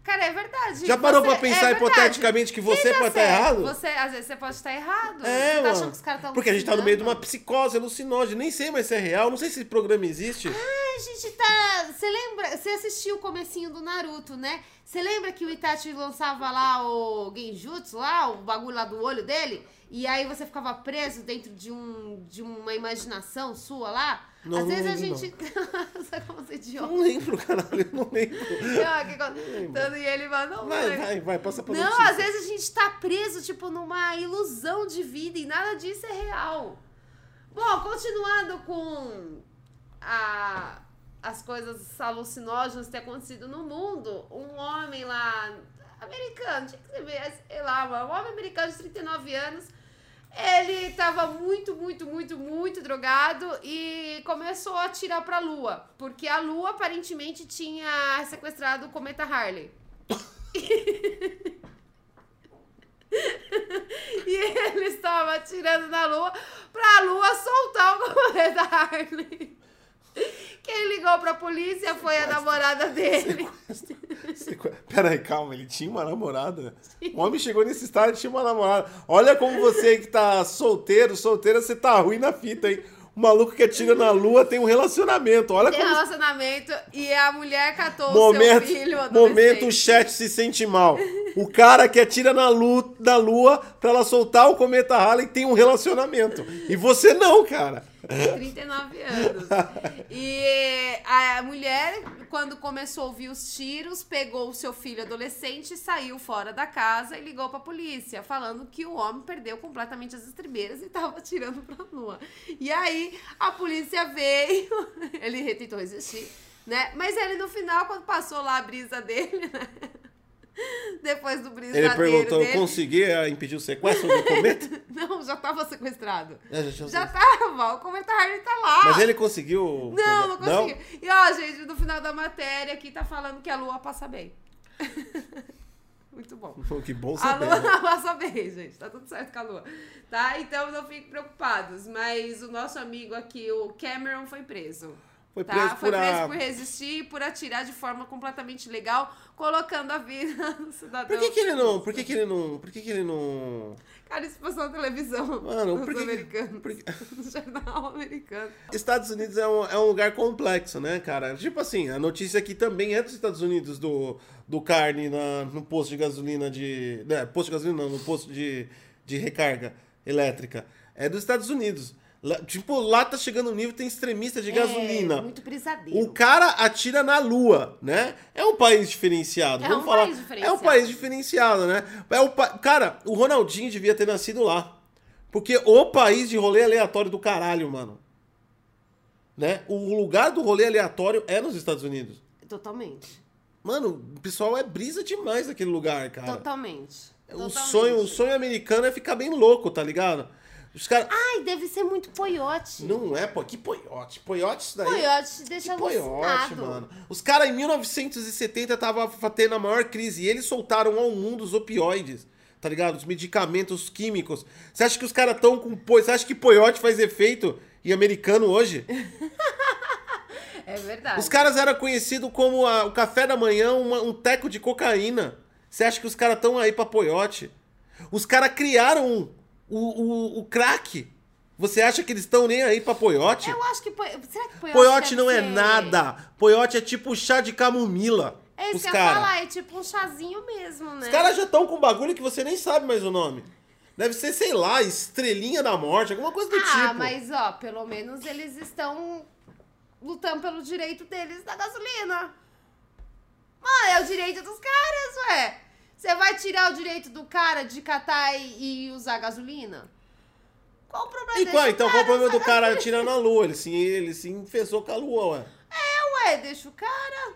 Cara, é verdade. Já parou você, pra pensar é hipoteticamente que você pode estar tá errado? Você, às vezes você pode estar errado. É, você tá achando que os caras estão Porque a gente tá no meio de uma psicose alucinógena. Nem sei mais se é real, não sei se esse programa existe. Ah, a gente tá. Você lembra? Você assistiu o comecinho do Naruto, né? Você lembra que o Itachi lançava lá o Genjutsu, lá, o bagulho lá do olho dele? E aí você ficava preso dentro de, um, de uma imaginação sua lá? Não, Às vezes a gente. Você como você idiota. Não lembro, caralho, não lembro. Não, que... lembro. e ele vai, não vai. Vai, vai, passa pra Não, notícia. às vezes a gente tá preso, tipo, numa ilusão de vida e nada disso é real. Bom, continuando com a, as coisas alucinógenas que têm acontecido no mundo, um homem lá, americano, tinha que ser, sei lá, um homem americano de 39 anos ele estava muito, muito, muito, muito drogado e começou a atirar para a lua, porque a lua aparentemente tinha sequestrado o cometa Harley. e ele estava atirando na lua para a lua soltar o cometa Harley. Quem ligou pra polícia foi a namorada dele. Sequestro. Peraí, calma, ele tinha uma namorada? Sim. O homem chegou nesse estágio e tinha uma namorada. Olha como você que tá solteiro, solteira, você tá ruim na fita, hein? O maluco que atira na lua tem um relacionamento. Olha tem como... relacionamento e a mulher catou momento, o seu filho. Momento o chat se sente mal. O cara que atira na lua, na lua pra ela soltar o cometa Halley tem um relacionamento. E você não, cara. 39 anos. E a mulher, quando começou a ouvir os tiros, pegou o seu filho adolescente, saiu fora da casa e ligou pra polícia, falando que o homem perdeu completamente as estribeiras e tava atirando pra lua. E aí a polícia veio, ele tentou resistir, né? Mas ele no final, quando passou lá a brisa dele, né? Depois do brisadeiro Ele perguntou, dele. consegui ah, impedir o sequestro do cometa? não, já estava sequestrado. É, já, já tava, o cometa Harley tá lá. Mas ele conseguiu... Não, não conseguiu. Não? E ó, gente, no final da matéria aqui tá falando que a lua passa bem. Muito bom. Que bom saber. A lua né? passa bem, gente. Tá tudo certo com a lua. Tá? Então não fiquem preocupados. Mas o nosso amigo aqui, o Cameron, foi preso. Foi preso, tá? por, foi preso a... por resistir e por atirar de forma completamente legal, colocando a vida do cidadão. Por que, que ele não. Por que, que ele não. Por que, que ele não. Cara, isso passou na televisão. Mano, por que. Americanos, por que... No jornal americano. Estados Unidos é um, é um lugar complexo, né, cara? Tipo assim, a notícia aqui também é dos Estados Unidos, do, do carne na, no posto de gasolina de. Né, posto de gasolina não, no posto de, de recarga elétrica. É dos Estados Unidos. Lá, tipo, lá tá chegando um nível, tem extremista de é, gasolina. Muito brisadeiro. O cara atira na lua, né? É um país diferenciado. É Vamos um falar. país diferenciado. É um país diferenciado, né? É o pa... Cara, o Ronaldinho devia ter nascido lá. Porque o país de rolê aleatório do caralho, mano. Né? O lugar do rolê aleatório é nos Estados Unidos. Totalmente. Mano, o pessoal é brisa demais naquele lugar, cara. Totalmente. O sonho, o sonho americano é ficar bem louco, tá ligado? Os. Ai, deve ser muito poiote. Não é, pô. Que poiote? Poiote isso daí? Poiote deixa que poiote, mano. Os caras em 1970 estavam tendo a maior crise e eles soltaram ao mundo os opioides. Tá ligado? Os medicamentos químicos. Você acha que os caras estão com... Você acha que poiote faz efeito em americano hoje? é verdade. Os caras eram conhecidos como a, o café da manhã, uma, um teco de cocaína. Você acha que os caras estão aí pra poiote? Os caras criaram o, o, o crack. Você acha que eles estão nem aí pra poiote? Eu acho que. Será que poiote. Poiote não é ser... é nada. Poiote é tipo chá de camomila. É isso que eu ia falar, é tipo um chazinho mesmo, né? Os caras já estão com um bagulho que você nem sabe mais o nome. Deve ser, sei lá, estrelinha da morte, alguma coisa do ah, tipo. Ah, mas ó, pelo menos eles estão lutando pelo direito deles da gasolina. Mano, é o direito dos caras, ué. Você vai tirar o direito do cara de catar e, e usar gasolina? Qual o problema e, qual, Então, qual o problema do cara atirar na lua? Ele se, ele se infestou com a lua, ué. É, ué, deixa o cara.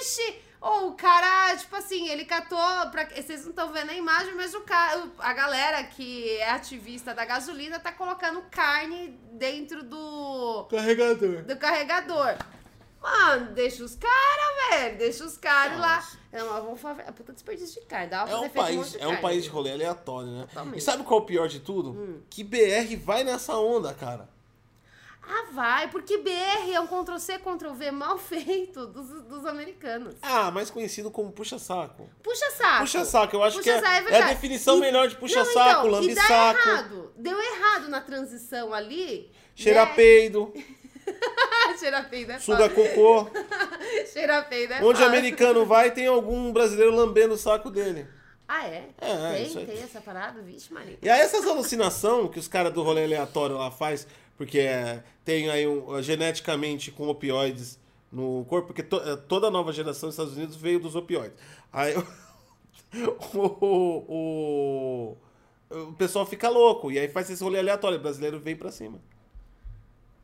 Ixi, ou o cara, tipo assim, ele catou. Pra, vocês não estão vendo a imagem, mas o cara, a galera que é ativista da gasolina tá colocando carne dentro do. Carregador. Do carregador. Mano, deixa os caras, velho. Deixa os caras lá. É uma vamos fazer. É puta desperdício de carne. Dá é um país, é um país de rolê aleatório, né? Totalmente. E sabe qual é o pior de tudo? Hum. Que BR vai nessa onda, cara. Ah, vai, porque BR é um Ctrl-C, Ctrl-V mal feito dos, dos americanos. Ah, mais conhecido como puxa-saco. Puxa-saco. Puxa-saco, eu acho puxa que é, é, é, a definição e, melhor de puxa-saco, então, lambe-saco. Deu errado. Deu errado na transição ali. Cheira né? peido. Cheira peido é Suga cocô. Cheira peido é Onde americano vai, tem algum brasileiro lambendo o saco dele. Ah, é? É, tem, tem essa parada? Vixe, Maria. E aí essas alucinações que os caras do rolê aleatório lá faz, porque é, tem aí um, geneticamente com opioides no corpo, porque to, é, toda a nova geração dos Estados Unidos veio dos opioides. Aí o, o, o, o pessoal fica louco, e aí faz esse rolê aleatório, o brasileiro vem pra cima.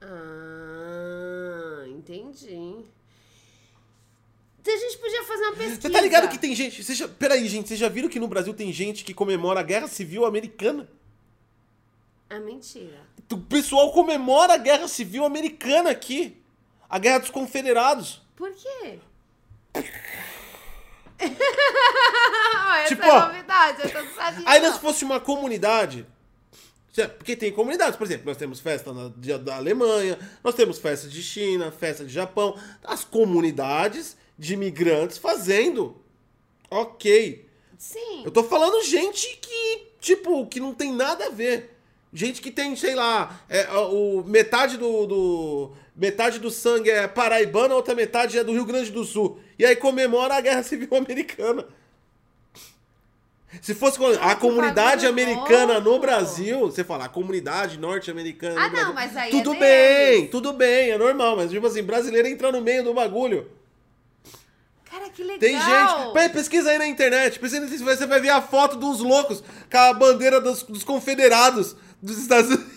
Ah, entendi. A gente podia fazer uma pesquisa. Você tá ligado que tem gente. Você já, peraí, gente, vocês já viram que no Brasil tem gente que comemora a Guerra Civil Americana? É mentira. O pessoal comemora a Guerra Civil Americana aqui. A Guerra dos Confederados. Por quê? Essa tipo, é novidade, eu sabia. Aí se fosse uma comunidade porque tem comunidades, por exemplo, nós temos festa na, de, da Alemanha, nós temos festa de China, festa de Japão, as comunidades de imigrantes fazendo. Ok. Sim. Eu tô falando gente que, tipo, que não tem nada a ver. Gente que tem, sei lá, é, o, metade do, do, Metade do sangue é paraibana, a outra metade é do Rio Grande do Sul. E aí comemora a Guerra Civil Americana. Se fosse a comunidade americana no Brasil, você fala, a comunidade norte-americana ah, no Brasil. Não, mas aí tudo é bem, deles. tudo bem, é normal. Mas, tipo assim, brasileiro entra no meio do bagulho. Cara, que legal. Tem gente. Pesquisa aí na internet. Pesquisa, você vai ver a foto dos loucos com a bandeira dos, dos confederados dos Estados Unidos.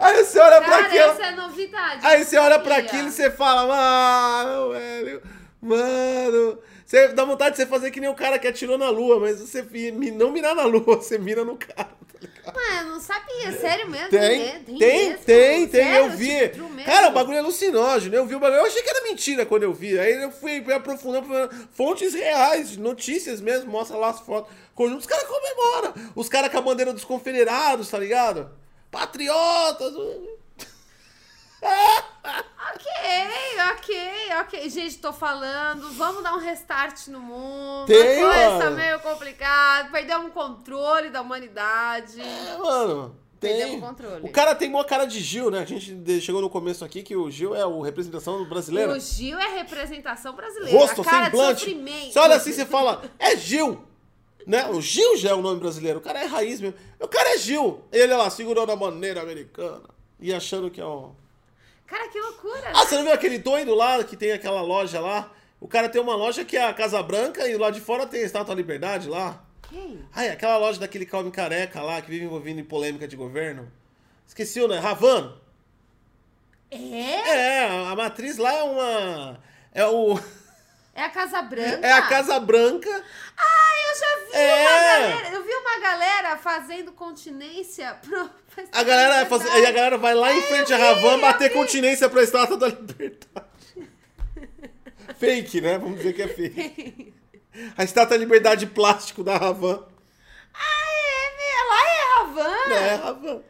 Aí você olha Cara, pra aquilo. Essa é novidade. Aí você olha pra aquilo e você fala, mano, velho, mano. Você dá vontade de você fazer que nem o cara que atirou na lua, mas você não mirar na lua, você mira no cara, tá ligado? Mano, eu não sabia, sério mesmo? Tem, tem, tem, mesmo? tem, tem eu vi. Cara, o bagulho é alucinógeno, eu vi o bagulho, eu achei que era mentira quando eu vi, aí eu fui aprofundando, fontes reais, notícias mesmo, mostra lá as fotos. Os caras comemoram, os caras com a bandeira dos confederados, tá ligado? Patriotas! ok, ok, ok. Gente, tô falando, vamos dar um restart no mundo. Tem, a coisa tá meio complicado. Perdemos o controle da humanidade. É, mano. Tem. O controle. O cara tem uma cara de Gil, né? A gente chegou no começo aqui que o Gil é a representação brasileira. O Gil é representação brasileira. Rosto, a cara semblante. De sofrimento. Você olha assim, você fala, é Gil. Né? O Gil já é o nome brasileiro. O cara é raiz mesmo. O cara é Gil. Ele lá segurando a maneira americana. E achando que é um Cara, que loucura! Ah, você não viu aquele doido lá que tem aquela loja lá? O cara tem uma loja que é a Casa Branca e lá de fora tem a Estátua da Liberdade lá. Quem? Ai, aquela loja daquele calme careca lá que vive envolvido em polêmica de governo. Esqueci o nome. Ravano. É? É, a matriz lá é uma. É o. É a Casa Branca? É a Casa Branca. Ah, eu já vi é. uma galera. Eu vi uma galera fazendo continência pro. A galera, faz, a galera vai lá em frente à Ravan bater continência pra estátua da liberdade. fake, né? Vamos dizer que é fake. A estátua da liberdade plástico da Ravan. Ah, é? Lá é Ravan? É, Ravan sabia por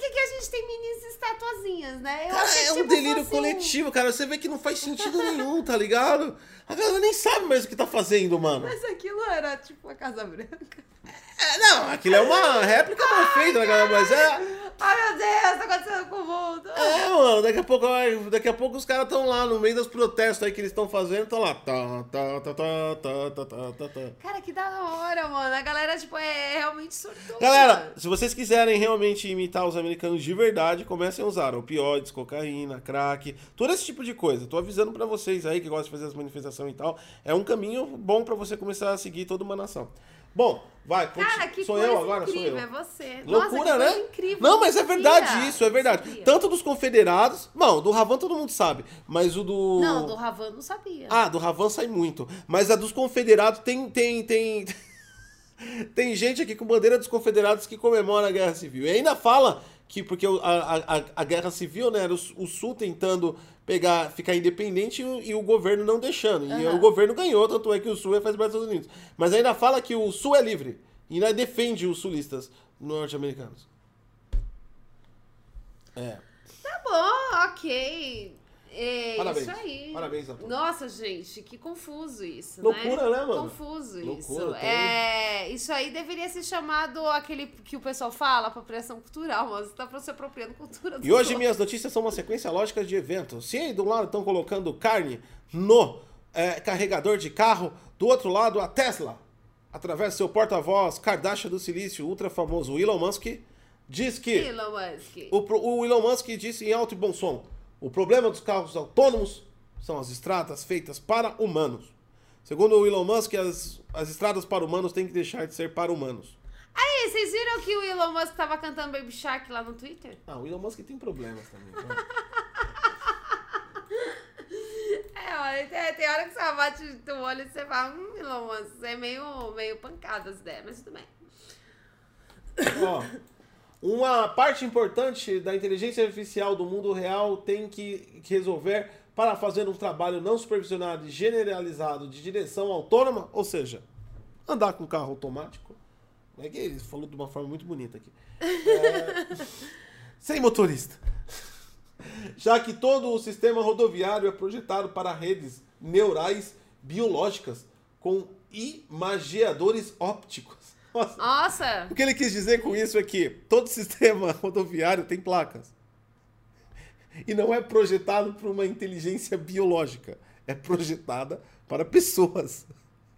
que, que a gente tem minis estatuazinhas, né? Eu cara, achei, é um tipo, delírio assim... coletivo, cara. Você vê que não faz sentido nenhum, tá ligado? A galera nem sabe mais o que tá fazendo, mano. Mas aquilo era tipo a Casa Branca. É, não, aquilo é uma réplica mal feita, galera? Mas é. Ai meu Deus, tá acontecendo com o mundo. É, mano, daqui a pouco, daqui a pouco os caras estão lá no meio dos protestos aí que eles estão fazendo, estão lá. Tá tá, tá, tá, tá, tá, tá, tá, tá, Cara, que da hora, mano. A galera, tipo, é, é realmente surtou. Galera, se vocês quiserem realmente imitar os americanos de verdade, comecem a usar opioides, cocaína, crack, todo esse tipo de coisa. Tô avisando pra vocês aí que gostam de fazer as manifestações e tal. É um caminho bom pra você começar a seguir toda uma nação. Bom, vai, Cara, que sou eu agora, sou eu. É você. Loucura, Nossa, né? Incrível. Não, mas é verdade isso, é verdade. Tanto dos confederados, não, do Ravan todo mundo sabe, mas o do Não, do Ravan não sabia. Ah, do Ravan sai muito, mas a dos confederados tem tem tem tem gente aqui com bandeira dos confederados que comemora a guerra civil. E ainda fala que porque a, a, a guerra civil, né, era o, o sul tentando pegar, ficar independente e, e o governo não deixando. E uhum. o governo ganhou, tanto é que o Sul é faz parte dos Estados Unidos. Mas ainda fala que o Sul é livre. E ainda defende os sulistas norte-americanos. É. Tá bom, ok. É Parabéns. isso aí. Parabéns, Antônio. Nossa, gente, que confuso isso, Loucura, né? né, mano? Confuso Loucura, isso. É, isso aí deveria ser chamado aquele que o pessoal fala, apropriação cultural, mas você tá se apropriando cultura do E hoje minhas notícias são uma sequência lógica de eventos. Se aí do lado estão colocando carne no é, carregador de carro, do outro lado a Tesla, através do seu porta-voz Kardashian do Silício, ultra famoso Elon Musk, diz que... Elon Musk. O, o Elon Musk disse em alto e bom som o problema dos carros autônomos são as estradas feitas para humanos. Segundo o Elon Musk, as, as estradas para humanos têm que deixar de ser para humanos. Aí, vocês viram que o Elon Musk estava cantando Baby Shark lá no Twitter? Ah, o Elon Musk tem problemas também. Né? é, olha, tem, tem hora que você bate o olho e você fala, hum, Elon Musk, é meio, meio pancada as ideias, mas tudo bem. Ó, uma parte importante da inteligência artificial do mundo real tem que resolver para fazer um trabalho não supervisionado e generalizado de direção autônoma, ou seja, andar com carro automático. É que ele falou de uma forma muito bonita aqui. É, sem motorista. Já que todo o sistema rodoviário é projetado para redes neurais biológicas com imagiadores ópticos. Nossa. Nossa. O que ele quis dizer com isso é que todo sistema rodoviário tem placas. E não é projetado por uma inteligência biológica. É projetada para pessoas.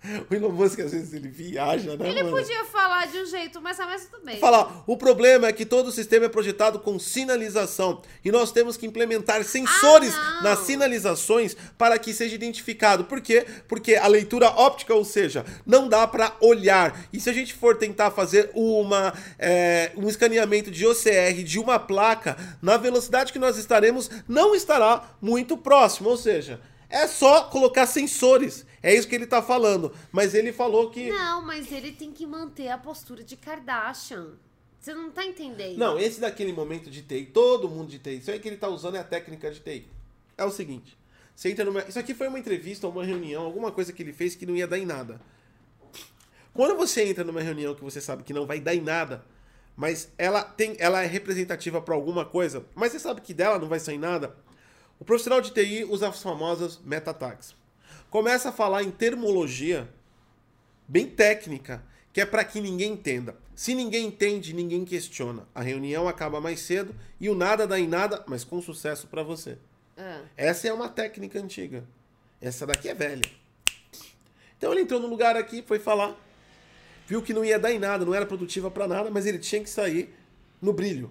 O Elon Musk, às vezes, ele viaja, né, Ele mano? podia falar de um jeito, mas, mas tudo bem. Falar, o problema é que todo o sistema é projetado com sinalização. E nós temos que implementar sensores ah, nas sinalizações para que seja identificado. Por quê? Porque a leitura óptica, ou seja, não dá para olhar. E se a gente for tentar fazer uma, é, um escaneamento de OCR de uma placa, na velocidade que nós estaremos, não estará muito próximo. Ou seja, é só colocar sensores. É isso que ele tá falando. Mas ele falou que. Não, mas ele tem que manter a postura de Kardashian. Você não tá entendendo. Não, esse daquele momento de TI, todo mundo de TI. Isso aí que ele tá usando é a técnica de TI. É o seguinte. Você entra numa. Isso aqui foi uma entrevista, uma reunião, alguma coisa que ele fez que não ia dar em nada. Quando você entra numa reunião que você sabe que não vai dar em nada, mas ela tem, ela é representativa para alguma coisa, mas você sabe que dela não vai sair nada, o profissional de TI usa as famosas meta-tags. Começa a falar em termologia bem técnica, que é para que ninguém entenda. Se ninguém entende, ninguém questiona. A reunião acaba mais cedo e o nada dá em nada, mas com sucesso para você. É. Essa é uma técnica antiga. Essa daqui é velha. Então ele entrou no lugar aqui, foi falar, viu que não ia dar em nada, não era produtiva para nada, mas ele tinha que sair no brilho.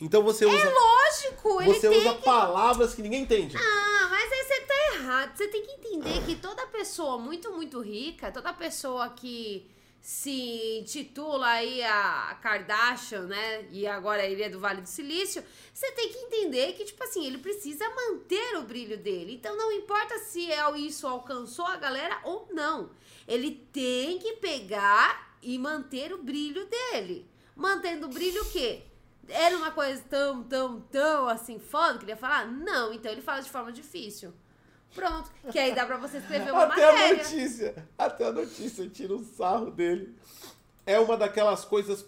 Então você usa. É lógico, Você usa que... palavras que ninguém entende. Ah, mas aí você tá errado. Você tem que entender que toda pessoa muito, muito rica, toda pessoa que se intitula aí a Kardashian, né? E agora ele é do Vale do Silício. Você tem que entender que, tipo assim, ele precisa manter o brilho dele. Então não importa se é isso alcançou a galera ou não. Ele tem que pegar e manter o brilho dele. Mantendo o brilho o quê? Era uma coisa tão, tão, tão assim foda, queria falar? Não, então ele fala de forma difícil. Pronto. Que aí dá pra você escrever uma até matéria. Até a notícia, até a notícia tira um sarro dele. É uma daquelas coisas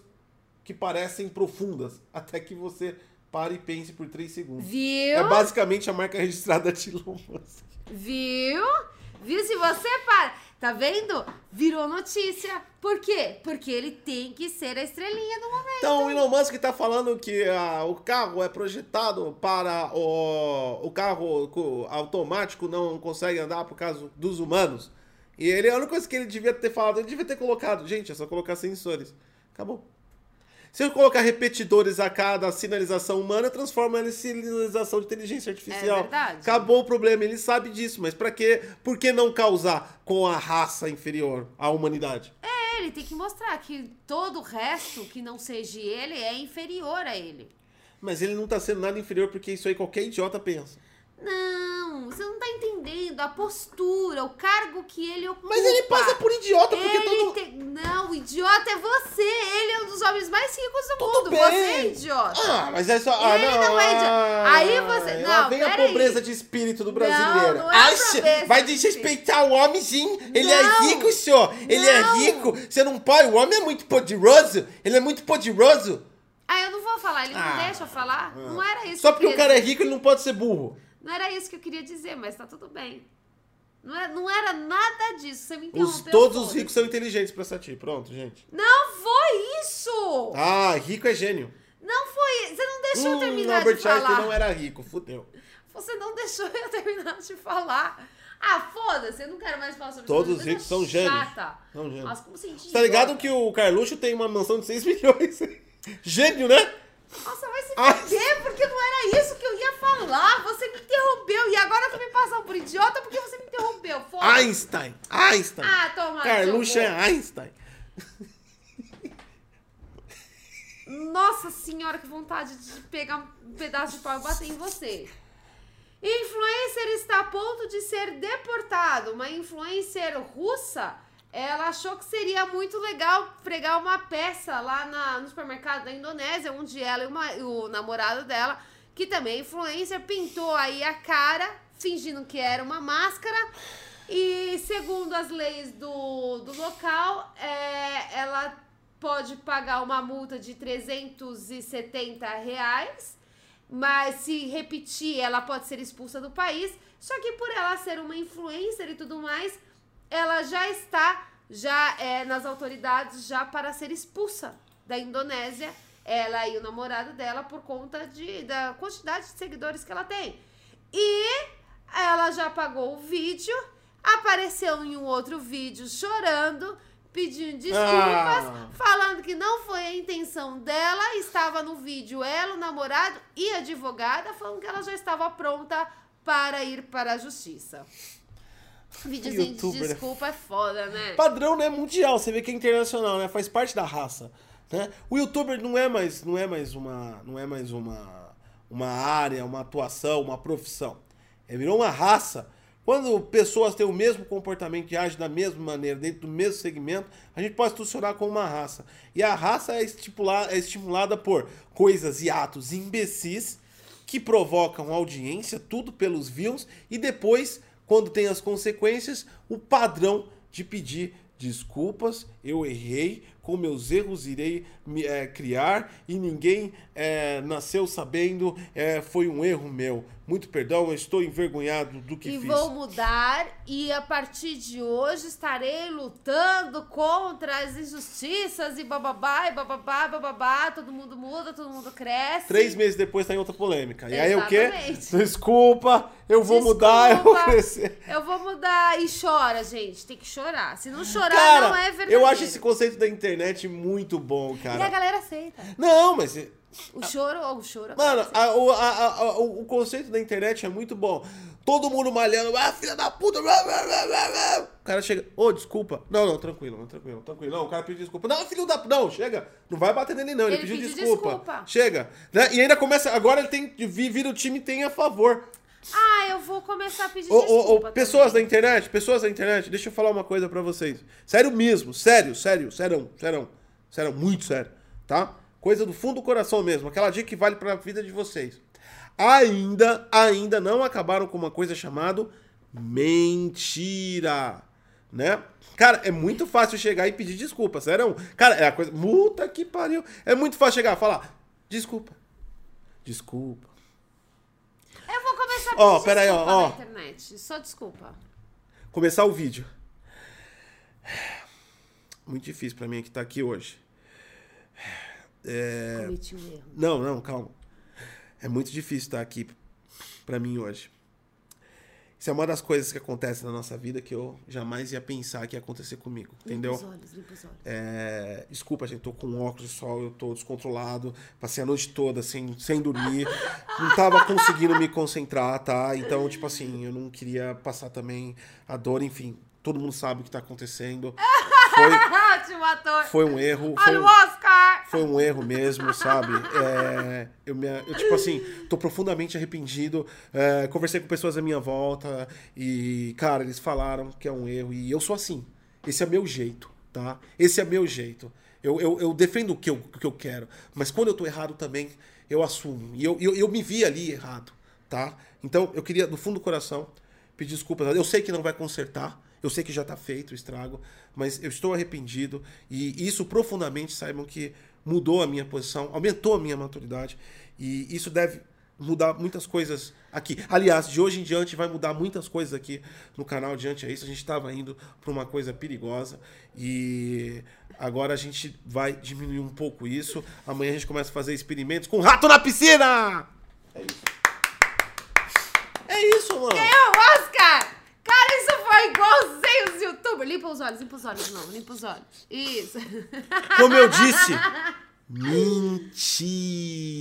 que parecem profundas, até que você pare e pense por três segundos. Viu? É basicamente a marca registrada de Elon Musk. Viu? Viu? Se você para. Tá vendo? Virou notícia. Por quê? Porque ele tem que ser a estrelinha do momento. Então, o Elon Musk tá falando que ah, o carro é projetado para o, o carro automático não consegue andar por causa dos humanos. E ele, a única coisa que ele devia ter falado, ele devia ter colocado, gente, é só colocar sensores. Acabou. Se eu colocar repetidores a cada sinalização humana, transforma ela em sinalização de inteligência artificial. É verdade. Acabou o problema, ele sabe disso, mas para quê? Por que não causar com a raça inferior à humanidade? É, ele tem que mostrar que todo o resto que não seja ele é inferior a ele. Mas ele não tá sendo nada inferior porque isso aí qualquer idiota pensa. Não, você não tá entendendo a postura, o cargo que ele ocupa. Mas ele passa por idiota porque ele todo... Te... Não, o idiota é você. Ele é um dos homens mais ricos do Tudo mundo. Bem. Você é idiota. Ah, mas é só... Ah, ele não, não é idiota. Aí você... Não, vem a pobreza aí. de espírito do brasileiro. Não, não é Acha, vai desrespeitar o homem, sim. Ele é não. é rico, senhor. Ele é rico. Você não pode... O homem é muito poderoso. Ele é muito poderoso. Ah, eu não vou falar. Ele não ah. deixa eu falar. Ah. Não era isso. Só porque o cara é rico, ele não pode ser burro. Não era isso que eu queria dizer, mas tá tudo bem. Não era, é, não era nada disso. Você me interrompeu. Os, todos os ricos são inteligentes pra Sati. Pronto, gente. Não foi isso! Ah, rico é gênio. Não foi. Você não deixou hum, eu terminar Albert de falar. Albert Einstein não era rico, fudeu. Você não deixou eu terminar de falar. Ah, foda-se, eu não quero mais falar sobre Todos isso. Todos os ricos são gênios. Chata. São gênios. Nossa, como sentir? Tá ligado que o Carluxo tem uma mansão de 6 milhões? Gênio, né? Nossa, vai se perder, porque não era isso que eu ia falar. Você me interrompeu. E agora tu me passou por idiota porque você me interrompeu. Foda. Einstein. Einstein. Ah, toma. Carluxa é Einstein. Nossa senhora, que vontade de pegar um pedaço de pau e bater em você. Influencer está a ponto de ser deportado. Uma influencer russa ela achou que seria muito legal pregar uma peça lá na, no supermercado da Indonésia, onde ela e uma, o namorado dela, que também é influencer, pintou aí a cara, fingindo que era uma máscara. E segundo as leis do, do local, é, ela pode pagar uma multa de 370 reais, mas se repetir, ela pode ser expulsa do país. Só que por ela ser uma influencer e tudo mais, ela já está já é, nas autoridades já para ser expulsa da Indonésia, ela e o namorado dela por conta de, da quantidade de seguidores que ela tem. E ela já apagou o vídeo, apareceu em um outro vídeo chorando, pedindo desculpas, ah. falando que não foi a intenção dela, estava no vídeo ela, o namorado e a advogada, falando que ela já estava pronta para ir para a justiça. Videozinho de desculpa é foda, né? Padrão, né? Mundial. Você vê que é internacional, né? Faz parte da raça. Né? O youtuber não é mais, não é mais uma, não é mais uma, uma área, uma atuação, uma profissão. É virou uma raça. Quando pessoas têm o mesmo comportamento e agem da mesma maneira, dentro do mesmo segmento, a gente pode funcionar como uma raça. E a raça é, é estimulada por coisas e atos imbecis que provocam audiência, tudo pelos views, e depois quando tem as consequências, o padrão de pedir desculpas, eu errei, com meus erros irei me, é, criar e ninguém é, nasceu sabendo, é, foi um erro meu. Muito perdão, eu estou envergonhado do que e fiz. E vou mudar e a partir de hoje estarei lutando contra as injustiças e bababá, e bababá, bababá, todo mundo muda, todo mundo cresce. Três meses depois tá em outra polêmica. E aí o quê? Desculpa, eu vou Desculpa, mudar, eu vou crescer. Eu vou mudar e chora, gente, tem que chorar. Se não chorar, Cara, não é verdade. Eu acho esse conceito da internet muito bom, cara. E a galera aceita. Não, mas O choro ou o choro? Mano, a, a, a, o, o conceito da internet é muito bom. Todo mundo malhando, ah, filha da puta. Blá, blá, blá, o cara chega, ô, oh, desculpa. Não, não, tranquilo, não, tranquilo, tranquilo. Não, o cara pediu desculpa. Não, filho da. Não, chega. Não vai bater nele, não. Ele, ele pediu, pediu desculpa. desculpa. Chega. Né? E ainda começa. Agora ele tem. Vira o time tem a favor. Ah, eu vou começar a pedir ô, desculpa. Ô, pessoas da internet, pessoas da internet, deixa eu falar uma coisa para vocês. Sério mesmo, sério, sério, sério, sério, sério, muito sério, tá? Coisa do fundo do coração mesmo, aquela dica que vale para a vida de vocês. Ainda, ainda não acabaram com uma coisa chamada mentira, né? Cara, é muito fácil chegar e pedir desculpa, sério. Cara, é a coisa. Multa que pariu. É muito fácil chegar e falar: desculpa. Desculpa. Eu vou começar a pedir oh, pera aí, ó, ó. na internet. Só desculpa. Começar o vídeo. Muito difícil para mim que tá aqui hoje. É... Cometi um erro. Não, não, calma. É muito difícil estar aqui para mim hoje. Isso é uma das coisas que acontece na nossa vida que eu jamais ia pensar que ia acontecer comigo, entendeu? Limpa os olhos, limpa os olhos. É, desculpa, gente, tô com óculos de sol, eu tô descontrolado, passei a noite toda sem, sem dormir, não tava conseguindo me concentrar, tá? Então, tipo assim, eu não queria passar também a dor, enfim, todo mundo sabe o que tá acontecendo. Foi, foi um erro. Olha o Oscar! Foi um erro mesmo, sabe? É, eu, me, eu, tipo assim, tô profundamente arrependido. É, conversei com pessoas à minha volta e, cara, eles falaram que é um erro. E eu sou assim. Esse é meu jeito, tá? Esse é meu jeito. Eu, eu, eu defendo o que eu, o que eu quero. Mas quando eu tô errado também, eu assumo. E eu, eu, eu me vi ali errado, tá? Então, eu queria, no fundo do coração, pedir desculpas. Eu sei que não vai consertar. Eu sei que já está feito o estrago, mas eu estou arrependido e isso profundamente saibam que mudou a minha posição, aumentou a minha maturidade e isso deve mudar muitas coisas aqui. Aliás, de hoje em diante vai mudar muitas coisas aqui no canal diante a isso. A gente estava indo para uma coisa perigosa e agora a gente vai diminuir um pouco isso. Amanhã a gente começa a fazer experimentos com rato na piscina. É isso. É isso, mano. Ganhou o Oscar! Foi igualzinho os youtubers. Limpa os olhos, limpa os olhos de novo, limpa os olhos. Isso. Como eu disse,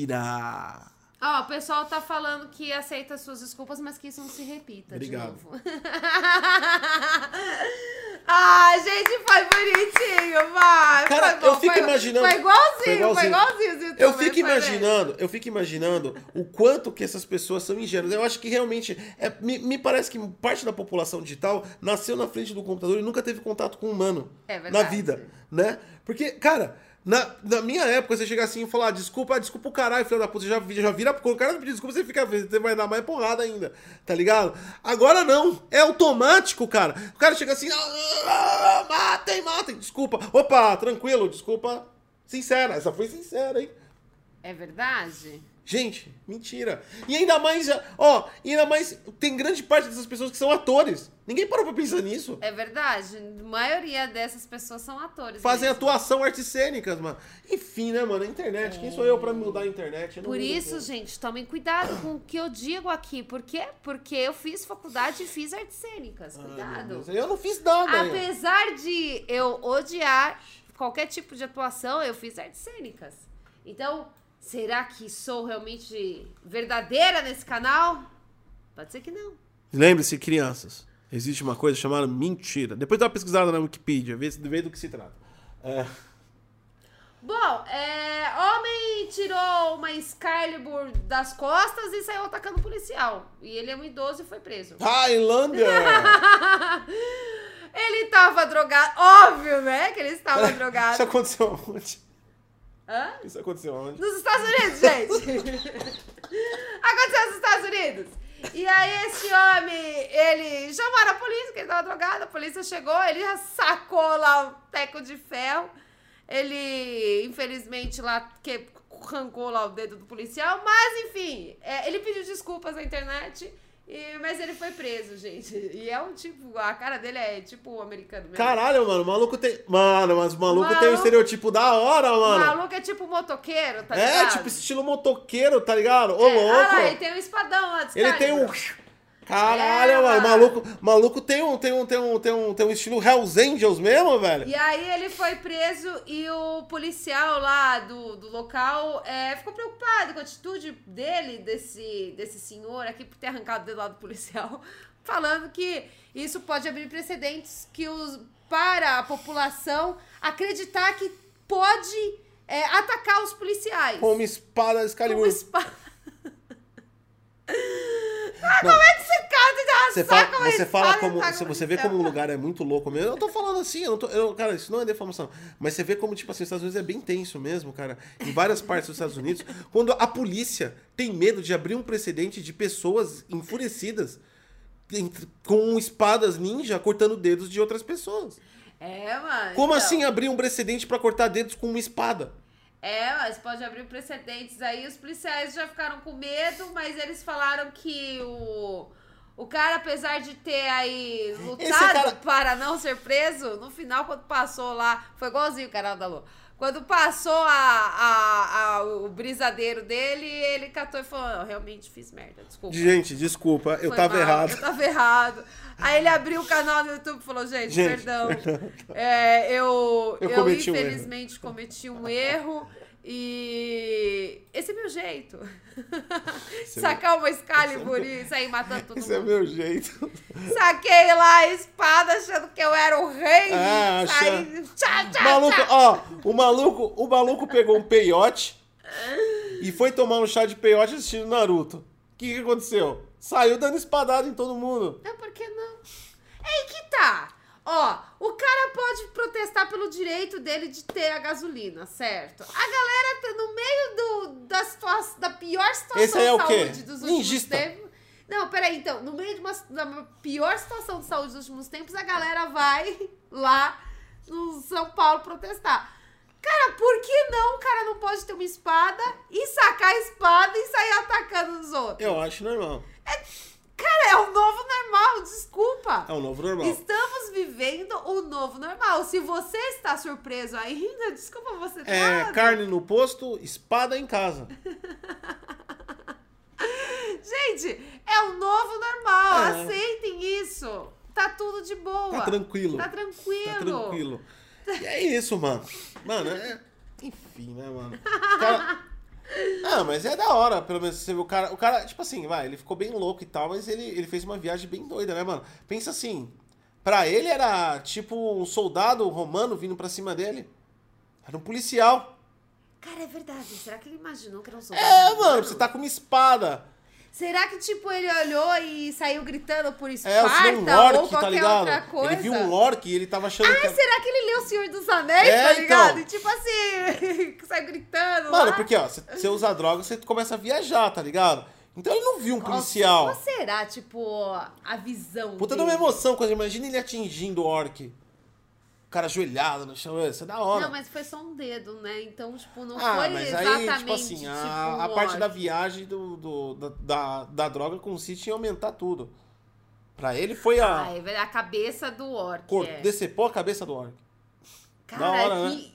mentira. Ó, o pessoal tá falando que aceita suas desculpas, mas que isso não se repita Obrigado. de novo. ah, gente, foi bonitinho, vai. Cara, foi eu fico foi, imaginando. Foi igualzinho, foi igualzinho. Foi igualzinho eu fico imaginando, eu fico imaginando o quanto que essas pessoas são ingênuas. Eu acho que realmente. É, me, me parece que parte da população digital nasceu na frente do computador e nunca teve contato com um humano é na vida, né? Porque, cara. Na, na minha época, você chegar assim e falar, ah, desculpa, desculpa o caralho, filho da puta, você já, já vira, o cara pedir desculpa, você fica, você vai dar mais porrada ainda, tá ligado? Agora não, é automático, cara. O cara chega assim, ah, matem, matem, desculpa. Opa, tranquilo, desculpa. Sincera, essa foi sincera, hein? É verdade? Gente, mentira. E ainda mais, ó, ainda mais, tem grande parte dessas pessoas que são atores. Ninguém parou pra pensar nisso. É verdade. A maioria dessas pessoas são atores. Fazem mesmo. atuação artes cênicas, mano. Enfim, né, mano? A internet. É... Quem sou eu pra mudar a internet? Por isso, gente, tomem cuidado com o que eu digo aqui. Por quê? Porque eu fiz faculdade e fiz artes cênicas. Cuidado. Ai, eu não fiz nada. Apesar de eu odiar qualquer tipo de atuação, eu fiz artes cênicas. Então, Será que sou realmente verdadeira nesse canal? Pode ser que não. Lembre-se, crianças, existe uma coisa chamada mentira. Depois dá uma pesquisada na Wikipedia, vê, vê do que se trata. É... Bom, é, homem tirou uma Excalibur das costas e saiu atacando o policial. E ele é um idoso e foi preso. Highlander! ele tava drogado. Óbvio, né? Que ele estava drogado. Isso aconteceu onde? Hã? Isso aconteceu onde? Nos Estados Unidos, gente. aconteceu nos Estados Unidos. E aí esse homem, ele chamaram a polícia, que ele tava drogado, a polícia chegou, ele já sacou lá o teco de ferro. Ele, infelizmente, lá que arrancou lá o dedo do policial, mas enfim, é, ele pediu desculpas na internet e, mas ele foi preso, gente. E é um tipo, a cara dele é tipo um americano mesmo. Caralho, mano, o maluco tem. Mano, mas o maluco, maluco tem um estereotipo da hora, mano. O maluco é tipo motoqueiro, tá é, ligado? É, tipo estilo motoqueiro, tá ligado? Ô, é, louco. Ah, ele tem um espadão lá Ele tem um. Caralho, é, mano, maluco, maluco tem um, tem um, tem um, tem um, tem um estilo Hells Angels mesmo, velho. E aí ele foi preso e o policial lá do, do local é, ficou preocupado com a atitude dele, desse, desse senhor aqui, por ter arrancado do lado do policial, falando que isso pode abrir precedentes que os, para a população acreditar que pode é, atacar os policiais. Com uma espada Excalibur. Com uma espada. Ah, como é que você canta você fala, você fala como. Você, você vê como um lugar é muito louco mesmo. Eu tô falando assim, eu não tô. Eu, cara, isso não é deformação. Mas você vê como, tipo assim, os Estados Unidos é bem tenso mesmo, cara. Em várias partes dos Estados Unidos, quando a polícia tem medo de abrir um precedente de pessoas enfurecidas com espadas ninja cortando dedos de outras pessoas. É, mano. Como então... assim abrir um precedente para cortar dedos com uma espada? É, mas pode abrir precedentes aí. Os policiais já ficaram com medo, mas eles falaram que o, o cara, apesar de ter aí lutado cara... para não ser preso, no final, quando passou lá, foi igualzinho o canal da Lua. Quando passou a, a, a, o brisadeiro dele, ele catou e falou: Eu realmente fiz merda, desculpa. Gente, desculpa, eu tava mal, errado. Eu tava errado. Aí ele abriu o canal no YouTube e falou: Gente, gente perdão. É, eu, eu, eu infelizmente um cometi um erro. E esse é meu jeito. É Sacar uma Excalibur e sair matando todo esse mundo. Esse é meu jeito. Saquei lá a espada achando que eu era o rei. Ah, saí... tchá, tchá, maluco, tchá. ó, o maluco, o maluco pegou um peiote e foi tomar um chá de peiote assistindo Naruto. O que, que aconteceu? Saiu dando espadada em todo mundo. Não, por que não? É aí que tá. Ó, o cara pode protestar pelo direito dele de ter a gasolina, certo? A galera tá no meio do, da, situação, da pior situação Esse é de saúde dos últimos tempos. Não, peraí, então, no meio de uma, da pior situação de saúde dos últimos tempos, a galera vai lá no São Paulo protestar. Cara, por que não o cara não pode ter uma espada e sacar a espada e sair atacando os outros? Eu acho normal. É Cara, é o novo normal, desculpa. É o novo normal. Estamos vivendo o novo normal. Se você está surpreso ainda, desculpa você tá É, carne no posto, espada em casa. Gente, é o novo normal. É. Aceitem isso. Tá tudo de boa. Tá tranquilo. Tá tranquilo. Tá tranquilo. E é isso, mano. Mano, é. Enfim, né, mano? Cara, ah, mas é da hora, pelo menos você vê o cara. O cara, tipo assim, vai, ele ficou bem louco e tal, mas ele, ele fez uma viagem bem doida, né, mano? Pensa assim, pra ele era tipo um soldado romano vindo pra cima dele. Era um policial. Cara, é verdade. Será que ele imaginou que era um soldado? É, romano? mano, você tá com uma espada. Será que, tipo, ele olhou e saiu gritando por Esparta é, um orc, ou tá qualquer tá ligado? outra coisa? Ele viu um orc e ele tava achando ah, que... será que ele leu O Senhor dos Anéis, é, tá ligado? Então... E, tipo assim, saiu gritando Mano, lá. porque, ó, você usa droga, você começa a viajar, tá ligado? Então ele não viu um policial. Qual será, tipo, a visão Puta, dele? dá uma emoção quando imagina ele atingindo o orc cara ajoelhado no chão, isso é da hora. Não, mas foi só um dedo, né? Então, tipo, não ah, foi mas exatamente. Aí, tipo assim, tipo, a, a parte da viagem do, do, da, da, da droga consiste em aumentar tudo. Pra ele foi a. Ah, é a cabeça do orc. Cor, é. Decepou a cabeça do orc. Cara, da hora, que... né?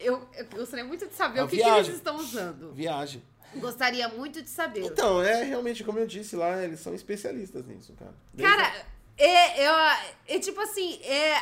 eu, eu gostaria muito de saber a o que, que, eles estão usando. Viagem. Gostaria muito de saber. Então, é realmente, como eu disse lá, eles são especialistas nisso, cara. Desde cara, é, é, é tipo assim, é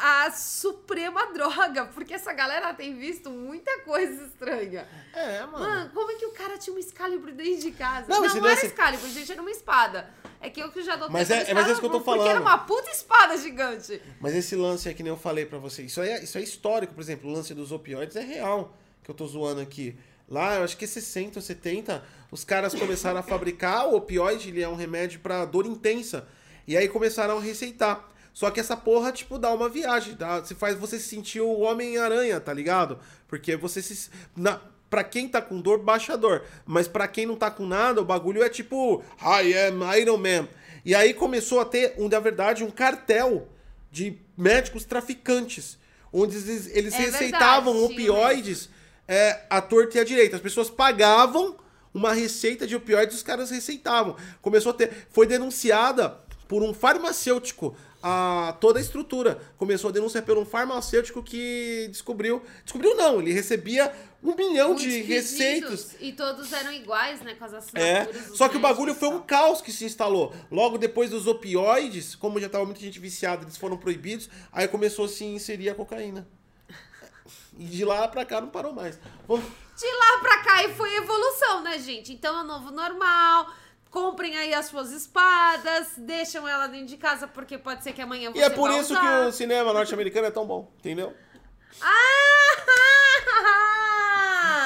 a suprema droga, porque essa galera tem visto muita coisa estranha. É, mano. Mano, como é que o cara tinha um Excalibur dentro de casa? Não, não, não era Excalibur, gente, era uma espada. É que eu que já dou Mas é, mas é isso que eu tô falando. Porque era uma puta espada gigante. Mas esse lance é que nem eu falei para você. Isso é, isso é histórico, por exemplo, o lance dos opioides é real, que eu tô zoando aqui. Lá, eu acho que 60 ou 70, os caras começaram a fabricar o opioide, ele é um remédio para dor intensa. E aí começaram a receitar. Só que essa porra, tipo, dá uma viagem. Dá, se faz você se sentir o Homem-Aranha, tá ligado? Porque você se. Na, pra quem tá com dor, baixa dor. Mas pra quem não tá com nada, o bagulho é tipo. I am Iron Man. E aí começou a ter, um, na verdade, um cartel de médicos traficantes. Onde eles, eles é receitavam verdade, opioides é, à torta e à direita. As pessoas pagavam uma receita de opioides e os caras receitavam. Começou a ter. Foi denunciada por um farmacêutico a toda a estrutura. Começou a denúncia por um farmacêutico que descobriu. Descobriu não, ele recebia um milhão Muitos de receitas. E todos eram iguais, né? Com as assinaturas. É. Só que o bagulho foi um caos que se instalou. Logo depois dos opioides, como já estava muita gente viciada, eles foram proibidos, aí começou a se inserir a cocaína. E de lá pra cá não parou mais. De lá pra cá e foi evolução, né, gente? Então é o novo normal Comprem aí as suas espadas, deixam ela dentro de casa, porque pode ser que amanhã você E é por isso usar. que o cinema norte-americano é tão bom, entendeu? Ah!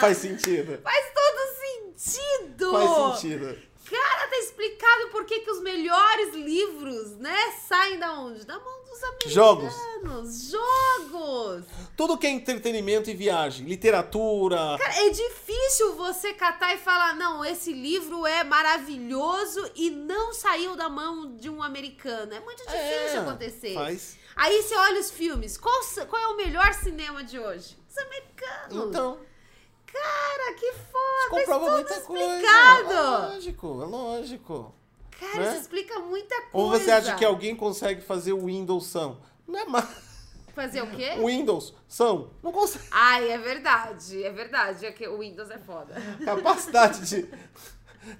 Faz sentido. Faz todo sentido! Faz sentido. Cara, tá explicado por que, que os melhores livros, né, saem da onde? Da mão dos americanos. Jogos. Jogos. Tudo que é entretenimento e viagem, literatura. Cara, é difícil você catar e falar, não, esse livro é maravilhoso e não saiu da mão de um americano. É muito difícil é, acontecer. Faz. Aí você olha os filmes. Qual, qual é o melhor cinema de hoje? Os americanos. Então. Cara, que foda! comprova muita explicado. coisa. É lógico, é lógico. Cara, né? isso explica muita coisa. Ou você acha que alguém consegue fazer o Windows são? Não é mais. Fazer o quê? Windows são. Não consegue. Ai, é verdade. É verdade. É que o Windows é foda. Capacidade de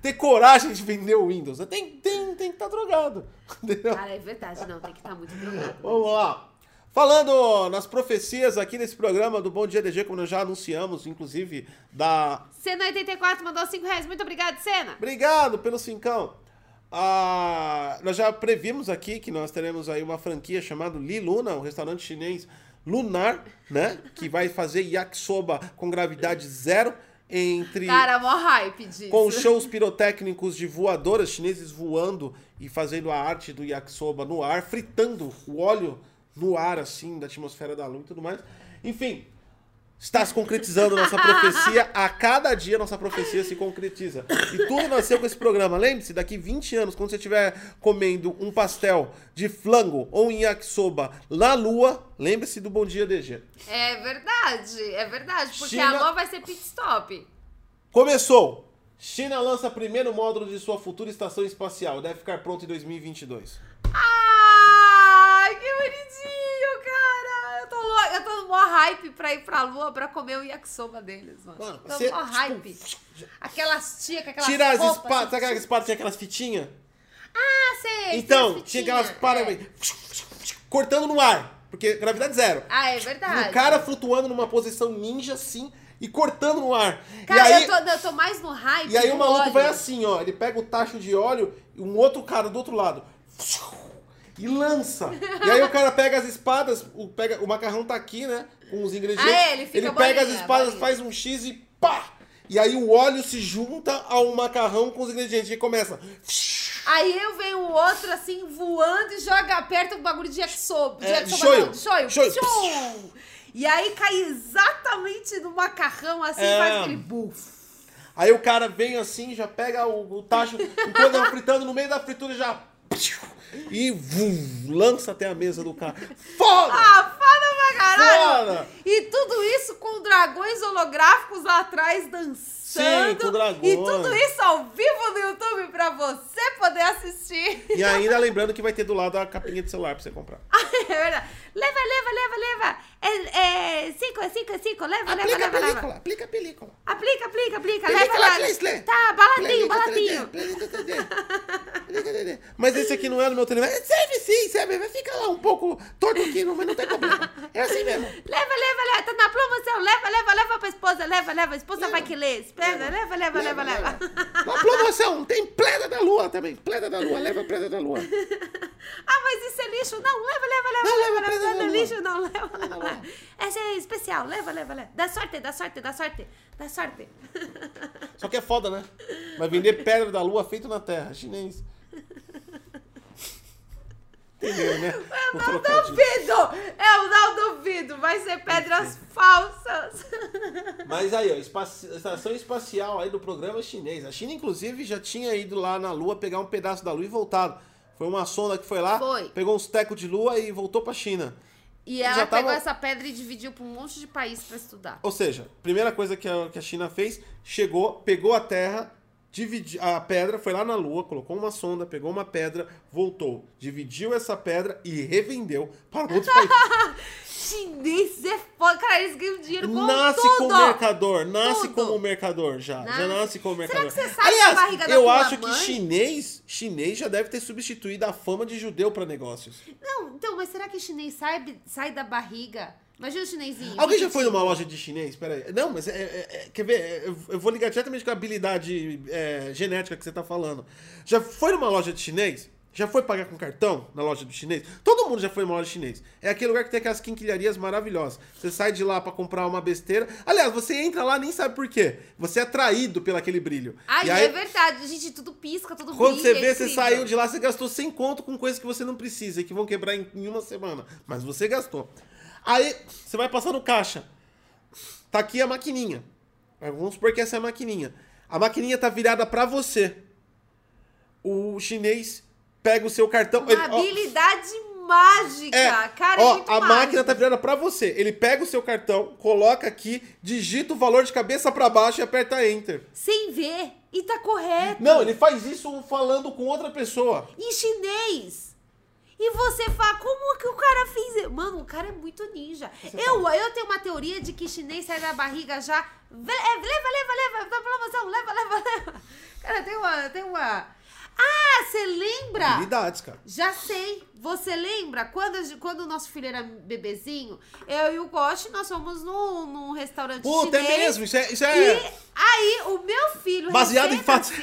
ter coragem de vender o Windows. Tem, tem, tem que estar tá drogado. Entendeu? Cara, é verdade. Não, tem que estar tá muito drogado. Vamos lá. Falando nas profecias aqui nesse programa do Bom Dia DG, como nós já anunciamos, inclusive, da. Cena84 mandou 5 reais. Muito obrigado, Cena. Obrigado pelo cincão. Ah, nós já previmos aqui que nós teremos aí uma franquia chamada Liluna, um restaurante chinês lunar, né? Que vai fazer yakisoba com gravidade zero entre. Cara, mó hype disso. Com shows pirotécnicos de voadoras chineses voando e fazendo a arte do yakisoba no ar, fritando o óleo no ar, assim, da atmosfera da Lua e tudo mais. Enfim, está se concretizando nossa profecia. A cada dia nossa profecia se concretiza. E tudo nasceu com esse programa. Lembre-se, daqui 20 anos, quando você estiver comendo um pastel de flango ou um yakisoba na Lua, lembre-se do Bom Dia DG. É verdade, é verdade. Porque China... a Lua vai ser pit stop. Começou! China lança primeiro módulo de sua futura estação espacial. Deve ficar pronto em 2022. Ai, que bonitinho, cara! Eu tô, louca, eu tô no maior hype pra ir pra lua pra comer o yakisoba deles, mano. Mano, tô no maior tipo, hype. Aquelas tia com aquelas Tira as espadas, sabe aquelas espadas tinha aquelas fitinhas? Ah, sei! Então, tinha aquelas paradas é. cortando no ar. Porque gravidade zero. Ah, é verdade. O cara flutuando numa posição ninja assim e cortando no ar. Cara, e aí, eu, tô, eu tô mais no hype. E aí o maluco óleo. vai assim, ó. Ele pega o tacho de óleo e um outro cara do outro lado e lança. E aí o cara pega as espadas, o, pega, o macarrão tá aqui, né? Com os ingredientes. Ah, é, ele, ele pega as espadas, faz um X e pá! E aí o óleo se junta ao macarrão com os ingredientes e começa. Aí eu venho o outro assim voando e joga perto do bagulho de yakisoba. De é, de shoyu. shoyu. E aí cai exatamente no macarrão, assim, é. faz aquele buff. Aí o cara vem assim, já pega o, o tacho, enquanto eu fritando no meio da fritura já e vum, lança até a mesa do cara. Foda! Ah, foda pra caralho! Foda! E tudo isso com dragões holográficos lá atrás dançando. Sim, com dragões. E tudo isso ao vivo no YouTube pra você poder assistir. E ainda lembrando que vai ter do lado a capinha de celular pra você comprar. é verdade. Leva, leva, leva, leva. É, é cinco, é cinco, é cinco. Leva, aplica leva, leva, leva. Aplica a película. Aplica, aplica, aplica. Leva, leva. Tá, balatinho, balatinho. Mas esse aqui não é no meu telefone. Serve sim, serve. Vai ficar lá um pouco torto aqui, mas não tem problema. É assim mesmo. Leva, leva, leva. Tá na promoção. Leva, leva, leva pra esposa. Leva, leva. A esposa vai que lê. Leva, leva, leva, leva, leva. Na promoção, tem pleda da lua também. Pleda da lua, leva pleda da lua. ah, mas isso é lixo. Não, leva, leva, leva. Não, leva, leva, leva. Não é lixo, não. Leva, leva. Essa é especial. Leva, leva, leva. Dá sorte, dá sorte, dá sorte. Dá sorte. Só que é foda, né? Vai vender pedra da lua feito na terra. Chinês. Entendeu, né? Eu não duvido! Eu não duvido! Vai ser pedras falsas! Mas aí, ó, estação espacial aí do programa chinês. A China, inclusive, já tinha ido lá na Lua pegar um pedaço da Lua e voltado. Foi uma sonda que foi lá, foi. pegou uns tecos de Lua e voltou pra China. E ela pegou tava... essa pedra e dividiu para um monte de país para estudar. Ou seja, primeira coisa que a, que a China fez, chegou, pegou a Terra, dividi, a pedra foi lá na Lua, colocou uma sonda, pegou uma pedra, voltou, dividiu essa pedra e revendeu para outro país. Chinês é foda, cara, eles ganham dinheiro com Nasce tudo. como mercador, nasce tudo. como mercador já, nasce. já nasce como mercador. Será que você sabe Aliás, a barriga eu da acho mãe? que chinês, chinês já deve ter substituído a fama de judeu para negócios. Não, então, mas será que chinês sai, sai da barriga Imagina o chinesinho. Alguém já foi numa loja de chinês? Pera aí. Não, mas é, é, é, quer ver? Eu vou ligar diretamente com a habilidade é, genética que você tá falando. Já foi numa loja de chinês? Já foi pagar com cartão na loja do chinês? Todo mundo já foi numa loja de chinês. É aquele lugar que tem aquelas quinquilharias maravilhosas. Você sai de lá para comprar uma besteira. Aliás, você entra lá nem sabe por quê. Você é atraído pelo aquele brilho. Ai, aí, é verdade. Gente, tudo pisca, tudo Quando brilha, você vê, é você saiu de lá, você gastou sem conto com coisas que você não precisa e que vão quebrar em, em uma semana. Mas você gastou. Aí você vai passar no caixa. Tá aqui a maquininha. Vamos supor que essa é a maquininha. A maquininha tá virada para você. O chinês pega o seu cartão. Uma ele, habilidade ó, mágica. É, Cara, é ó, é a mágico. máquina tá virada para você. Ele pega o seu cartão, coloca aqui, digita o valor de cabeça para baixo e aperta enter. Sem ver. E tá correto. Não, ele faz isso falando com outra pessoa. Em chinês. E você fala, como que o cara fez? Mano, o cara é muito ninja. eu, eu tenho uma teoria de que chinês sai da barriga já. É, leva, leva, leva, dá promoção, leva, leva, leva. Cara, tem uma. Tem uma. Ah, você lembra? Habilidades, cara. Já sei. Você lembra? Quando, quando o nosso filho era bebezinho, eu e o Goshi, nós fomos num, num restaurante Puta, chinês. é mesmo? Isso é... Isso é... E aí, o meu filho... Baseado em fatos...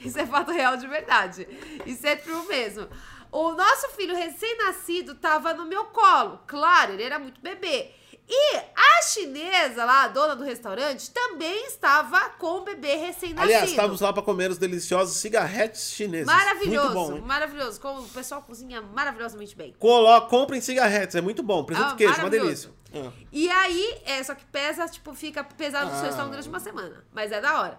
Isso é fato real de verdade. Isso é true mesmo. O nosso filho recém-nascido tava no meu colo. Claro, ele era muito bebê. E a chinesa lá, a dona do restaurante, também estava com o bebê recém-nascido. Aliás, estávamos lá para comer os deliciosos cigarretes chineses. Maravilhoso, muito bom, maravilhoso. Como o pessoal cozinha maravilhosamente bem. Coloca, comprem cigarretes, é muito bom. Presunto ah, queijo, uma delícia. Ah. E aí, é, só que pesa, tipo, fica pesado no seu ah. estômago durante uma semana. Mas é da hora.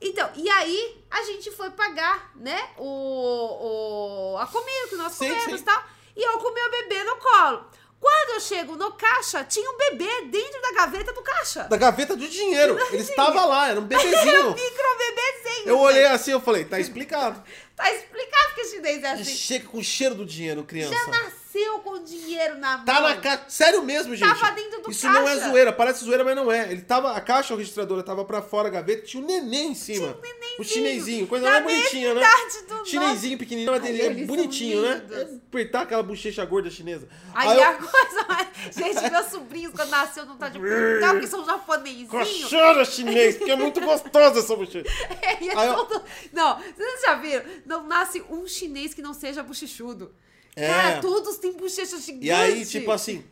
Então, e aí a gente foi pagar, né, o, o a comida que nós sim, comemos e tal. E eu com o meu bebê no colo. Quando eu chego no caixa, tinha um bebê dentro da gaveta do caixa. Da gaveta do dinheiro. Ele estava lá, era um bebezinho. Era um micro bebezinho. Eu olhei assim, eu falei, tá explicado. tá explicado que chinês é assim. Chega com o cheiro do dinheiro, criança. Já nasceu com dinheiro na mão. Tá na caixa. Sério mesmo, gente. Tava dentro do Isso caixa. não é zoeira, parece zoeira, mas não é. Ele tava, a caixa registradora tava pra fora, a gaveta, tinha um neném em cima. Tinha um. O chinesinho, coisa mais bonitinha, né? Do Chinesinho pequenininho, mas ele é bonitinho, né? É apertar aquela bochecha gorda chinesa. Aí, Aí a eu... coisa mais... Gente, meus sobrinhos, quando nasceu, não tá de portal, porque são japonesinhos. Cochora chinês, porque é muito gostosa essa bochecha. É, e é Aí todo... eu... Não, vocês já viram? Não nasce um chinês que não seja bochechudo. É. Cara, todos têm bochecha gigante. E aí, tipo assim,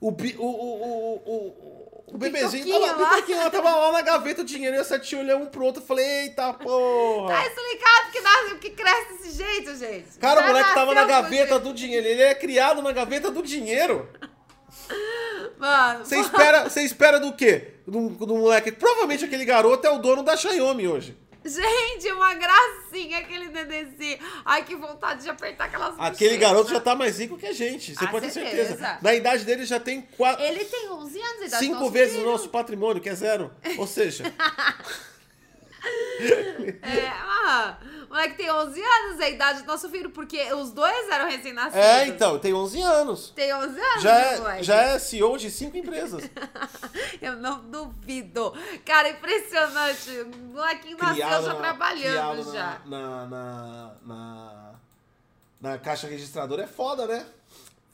o, o, o, o, o, bebezinho tava, lá. tava lá na gaveta o dinheiro e essa tia olhou um pro outro e falei, eita porra. Tá explicado que, nasce, que cresce desse jeito, gente. Cara, Já o moleque tava na gaveta do dinheiro. Ele é criado na gaveta do dinheiro. Mano. Você espera, você espera do quê? Do, do moleque. Provavelmente aquele garoto é o dono da Xiaomi hoje. Gente, uma gracinha aquele nenezinho. Ai, que vontade de apertar aquelas Aquele garoto já tá mais rico que a gente, você ah, pode ter certeza. Na idade dele já tem quatro... Ele tem 11 anos de idade. Cinco vezes filho. o nosso patrimônio, que é zero. Ou seja... é, ah, moleque tem 11 anos, é a idade do nosso filho, porque os dois eram recém-nascidos. É, então, tem 11 anos. Tem 11 anos, já é, já é CEO de cinco empresas. Eu não duvido. Cara, impressionante. O molequinho nasceu já na, trabalhando já. Na, na, na, na, caixa registradora é foda, né?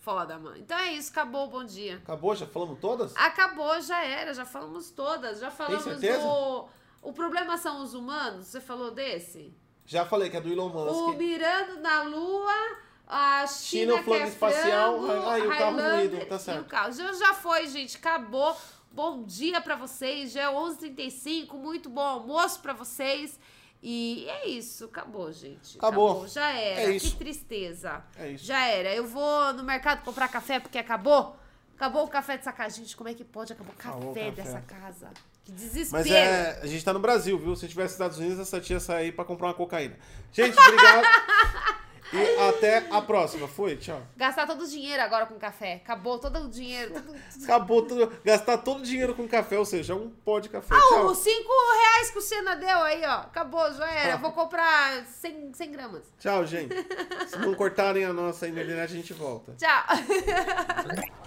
Foda, mano. Então é isso, acabou o bom dia. Acabou? Já falamos todas? Acabou, já era, já falamos todas. Já falamos do. O problema são os humanos? Você falou desse? Já falei que é do Elon Musk. O Mirando na Lua, a China, China que é espacial, frango, aí o carro ruído, tá certo. o carro. Já, já foi, gente, acabou. Bom dia para vocês, já é 11h35, muito bom almoço para vocês. E é isso, acabou, gente. Acabou. acabou. Já era. É que tristeza. É isso. Já era. Eu vou no mercado comprar café porque acabou. Acabou o café dessa casa. Gente, como é que pode acabar o café, acabou café. dessa casa? Que desespero. Mas é, a gente tá no Brasil, viu? Se tivesse nos Estados Unidos, essa tia sair pra comprar uma cocaína. Gente, obrigado. E até a próxima. Foi, tchau. Gastar todo o dinheiro agora com café. Acabou todo o dinheiro. Acabou tudo. Gastar todo o dinheiro com café, ou seja, um pó de café. Ah, tchau. os 5 reais que o Senna deu aí, ó. Acabou, já era. Vou comprar 100, 100 gramas. Tchau, gente. Se não cortarem a nossa internet, a gente volta. Tchau.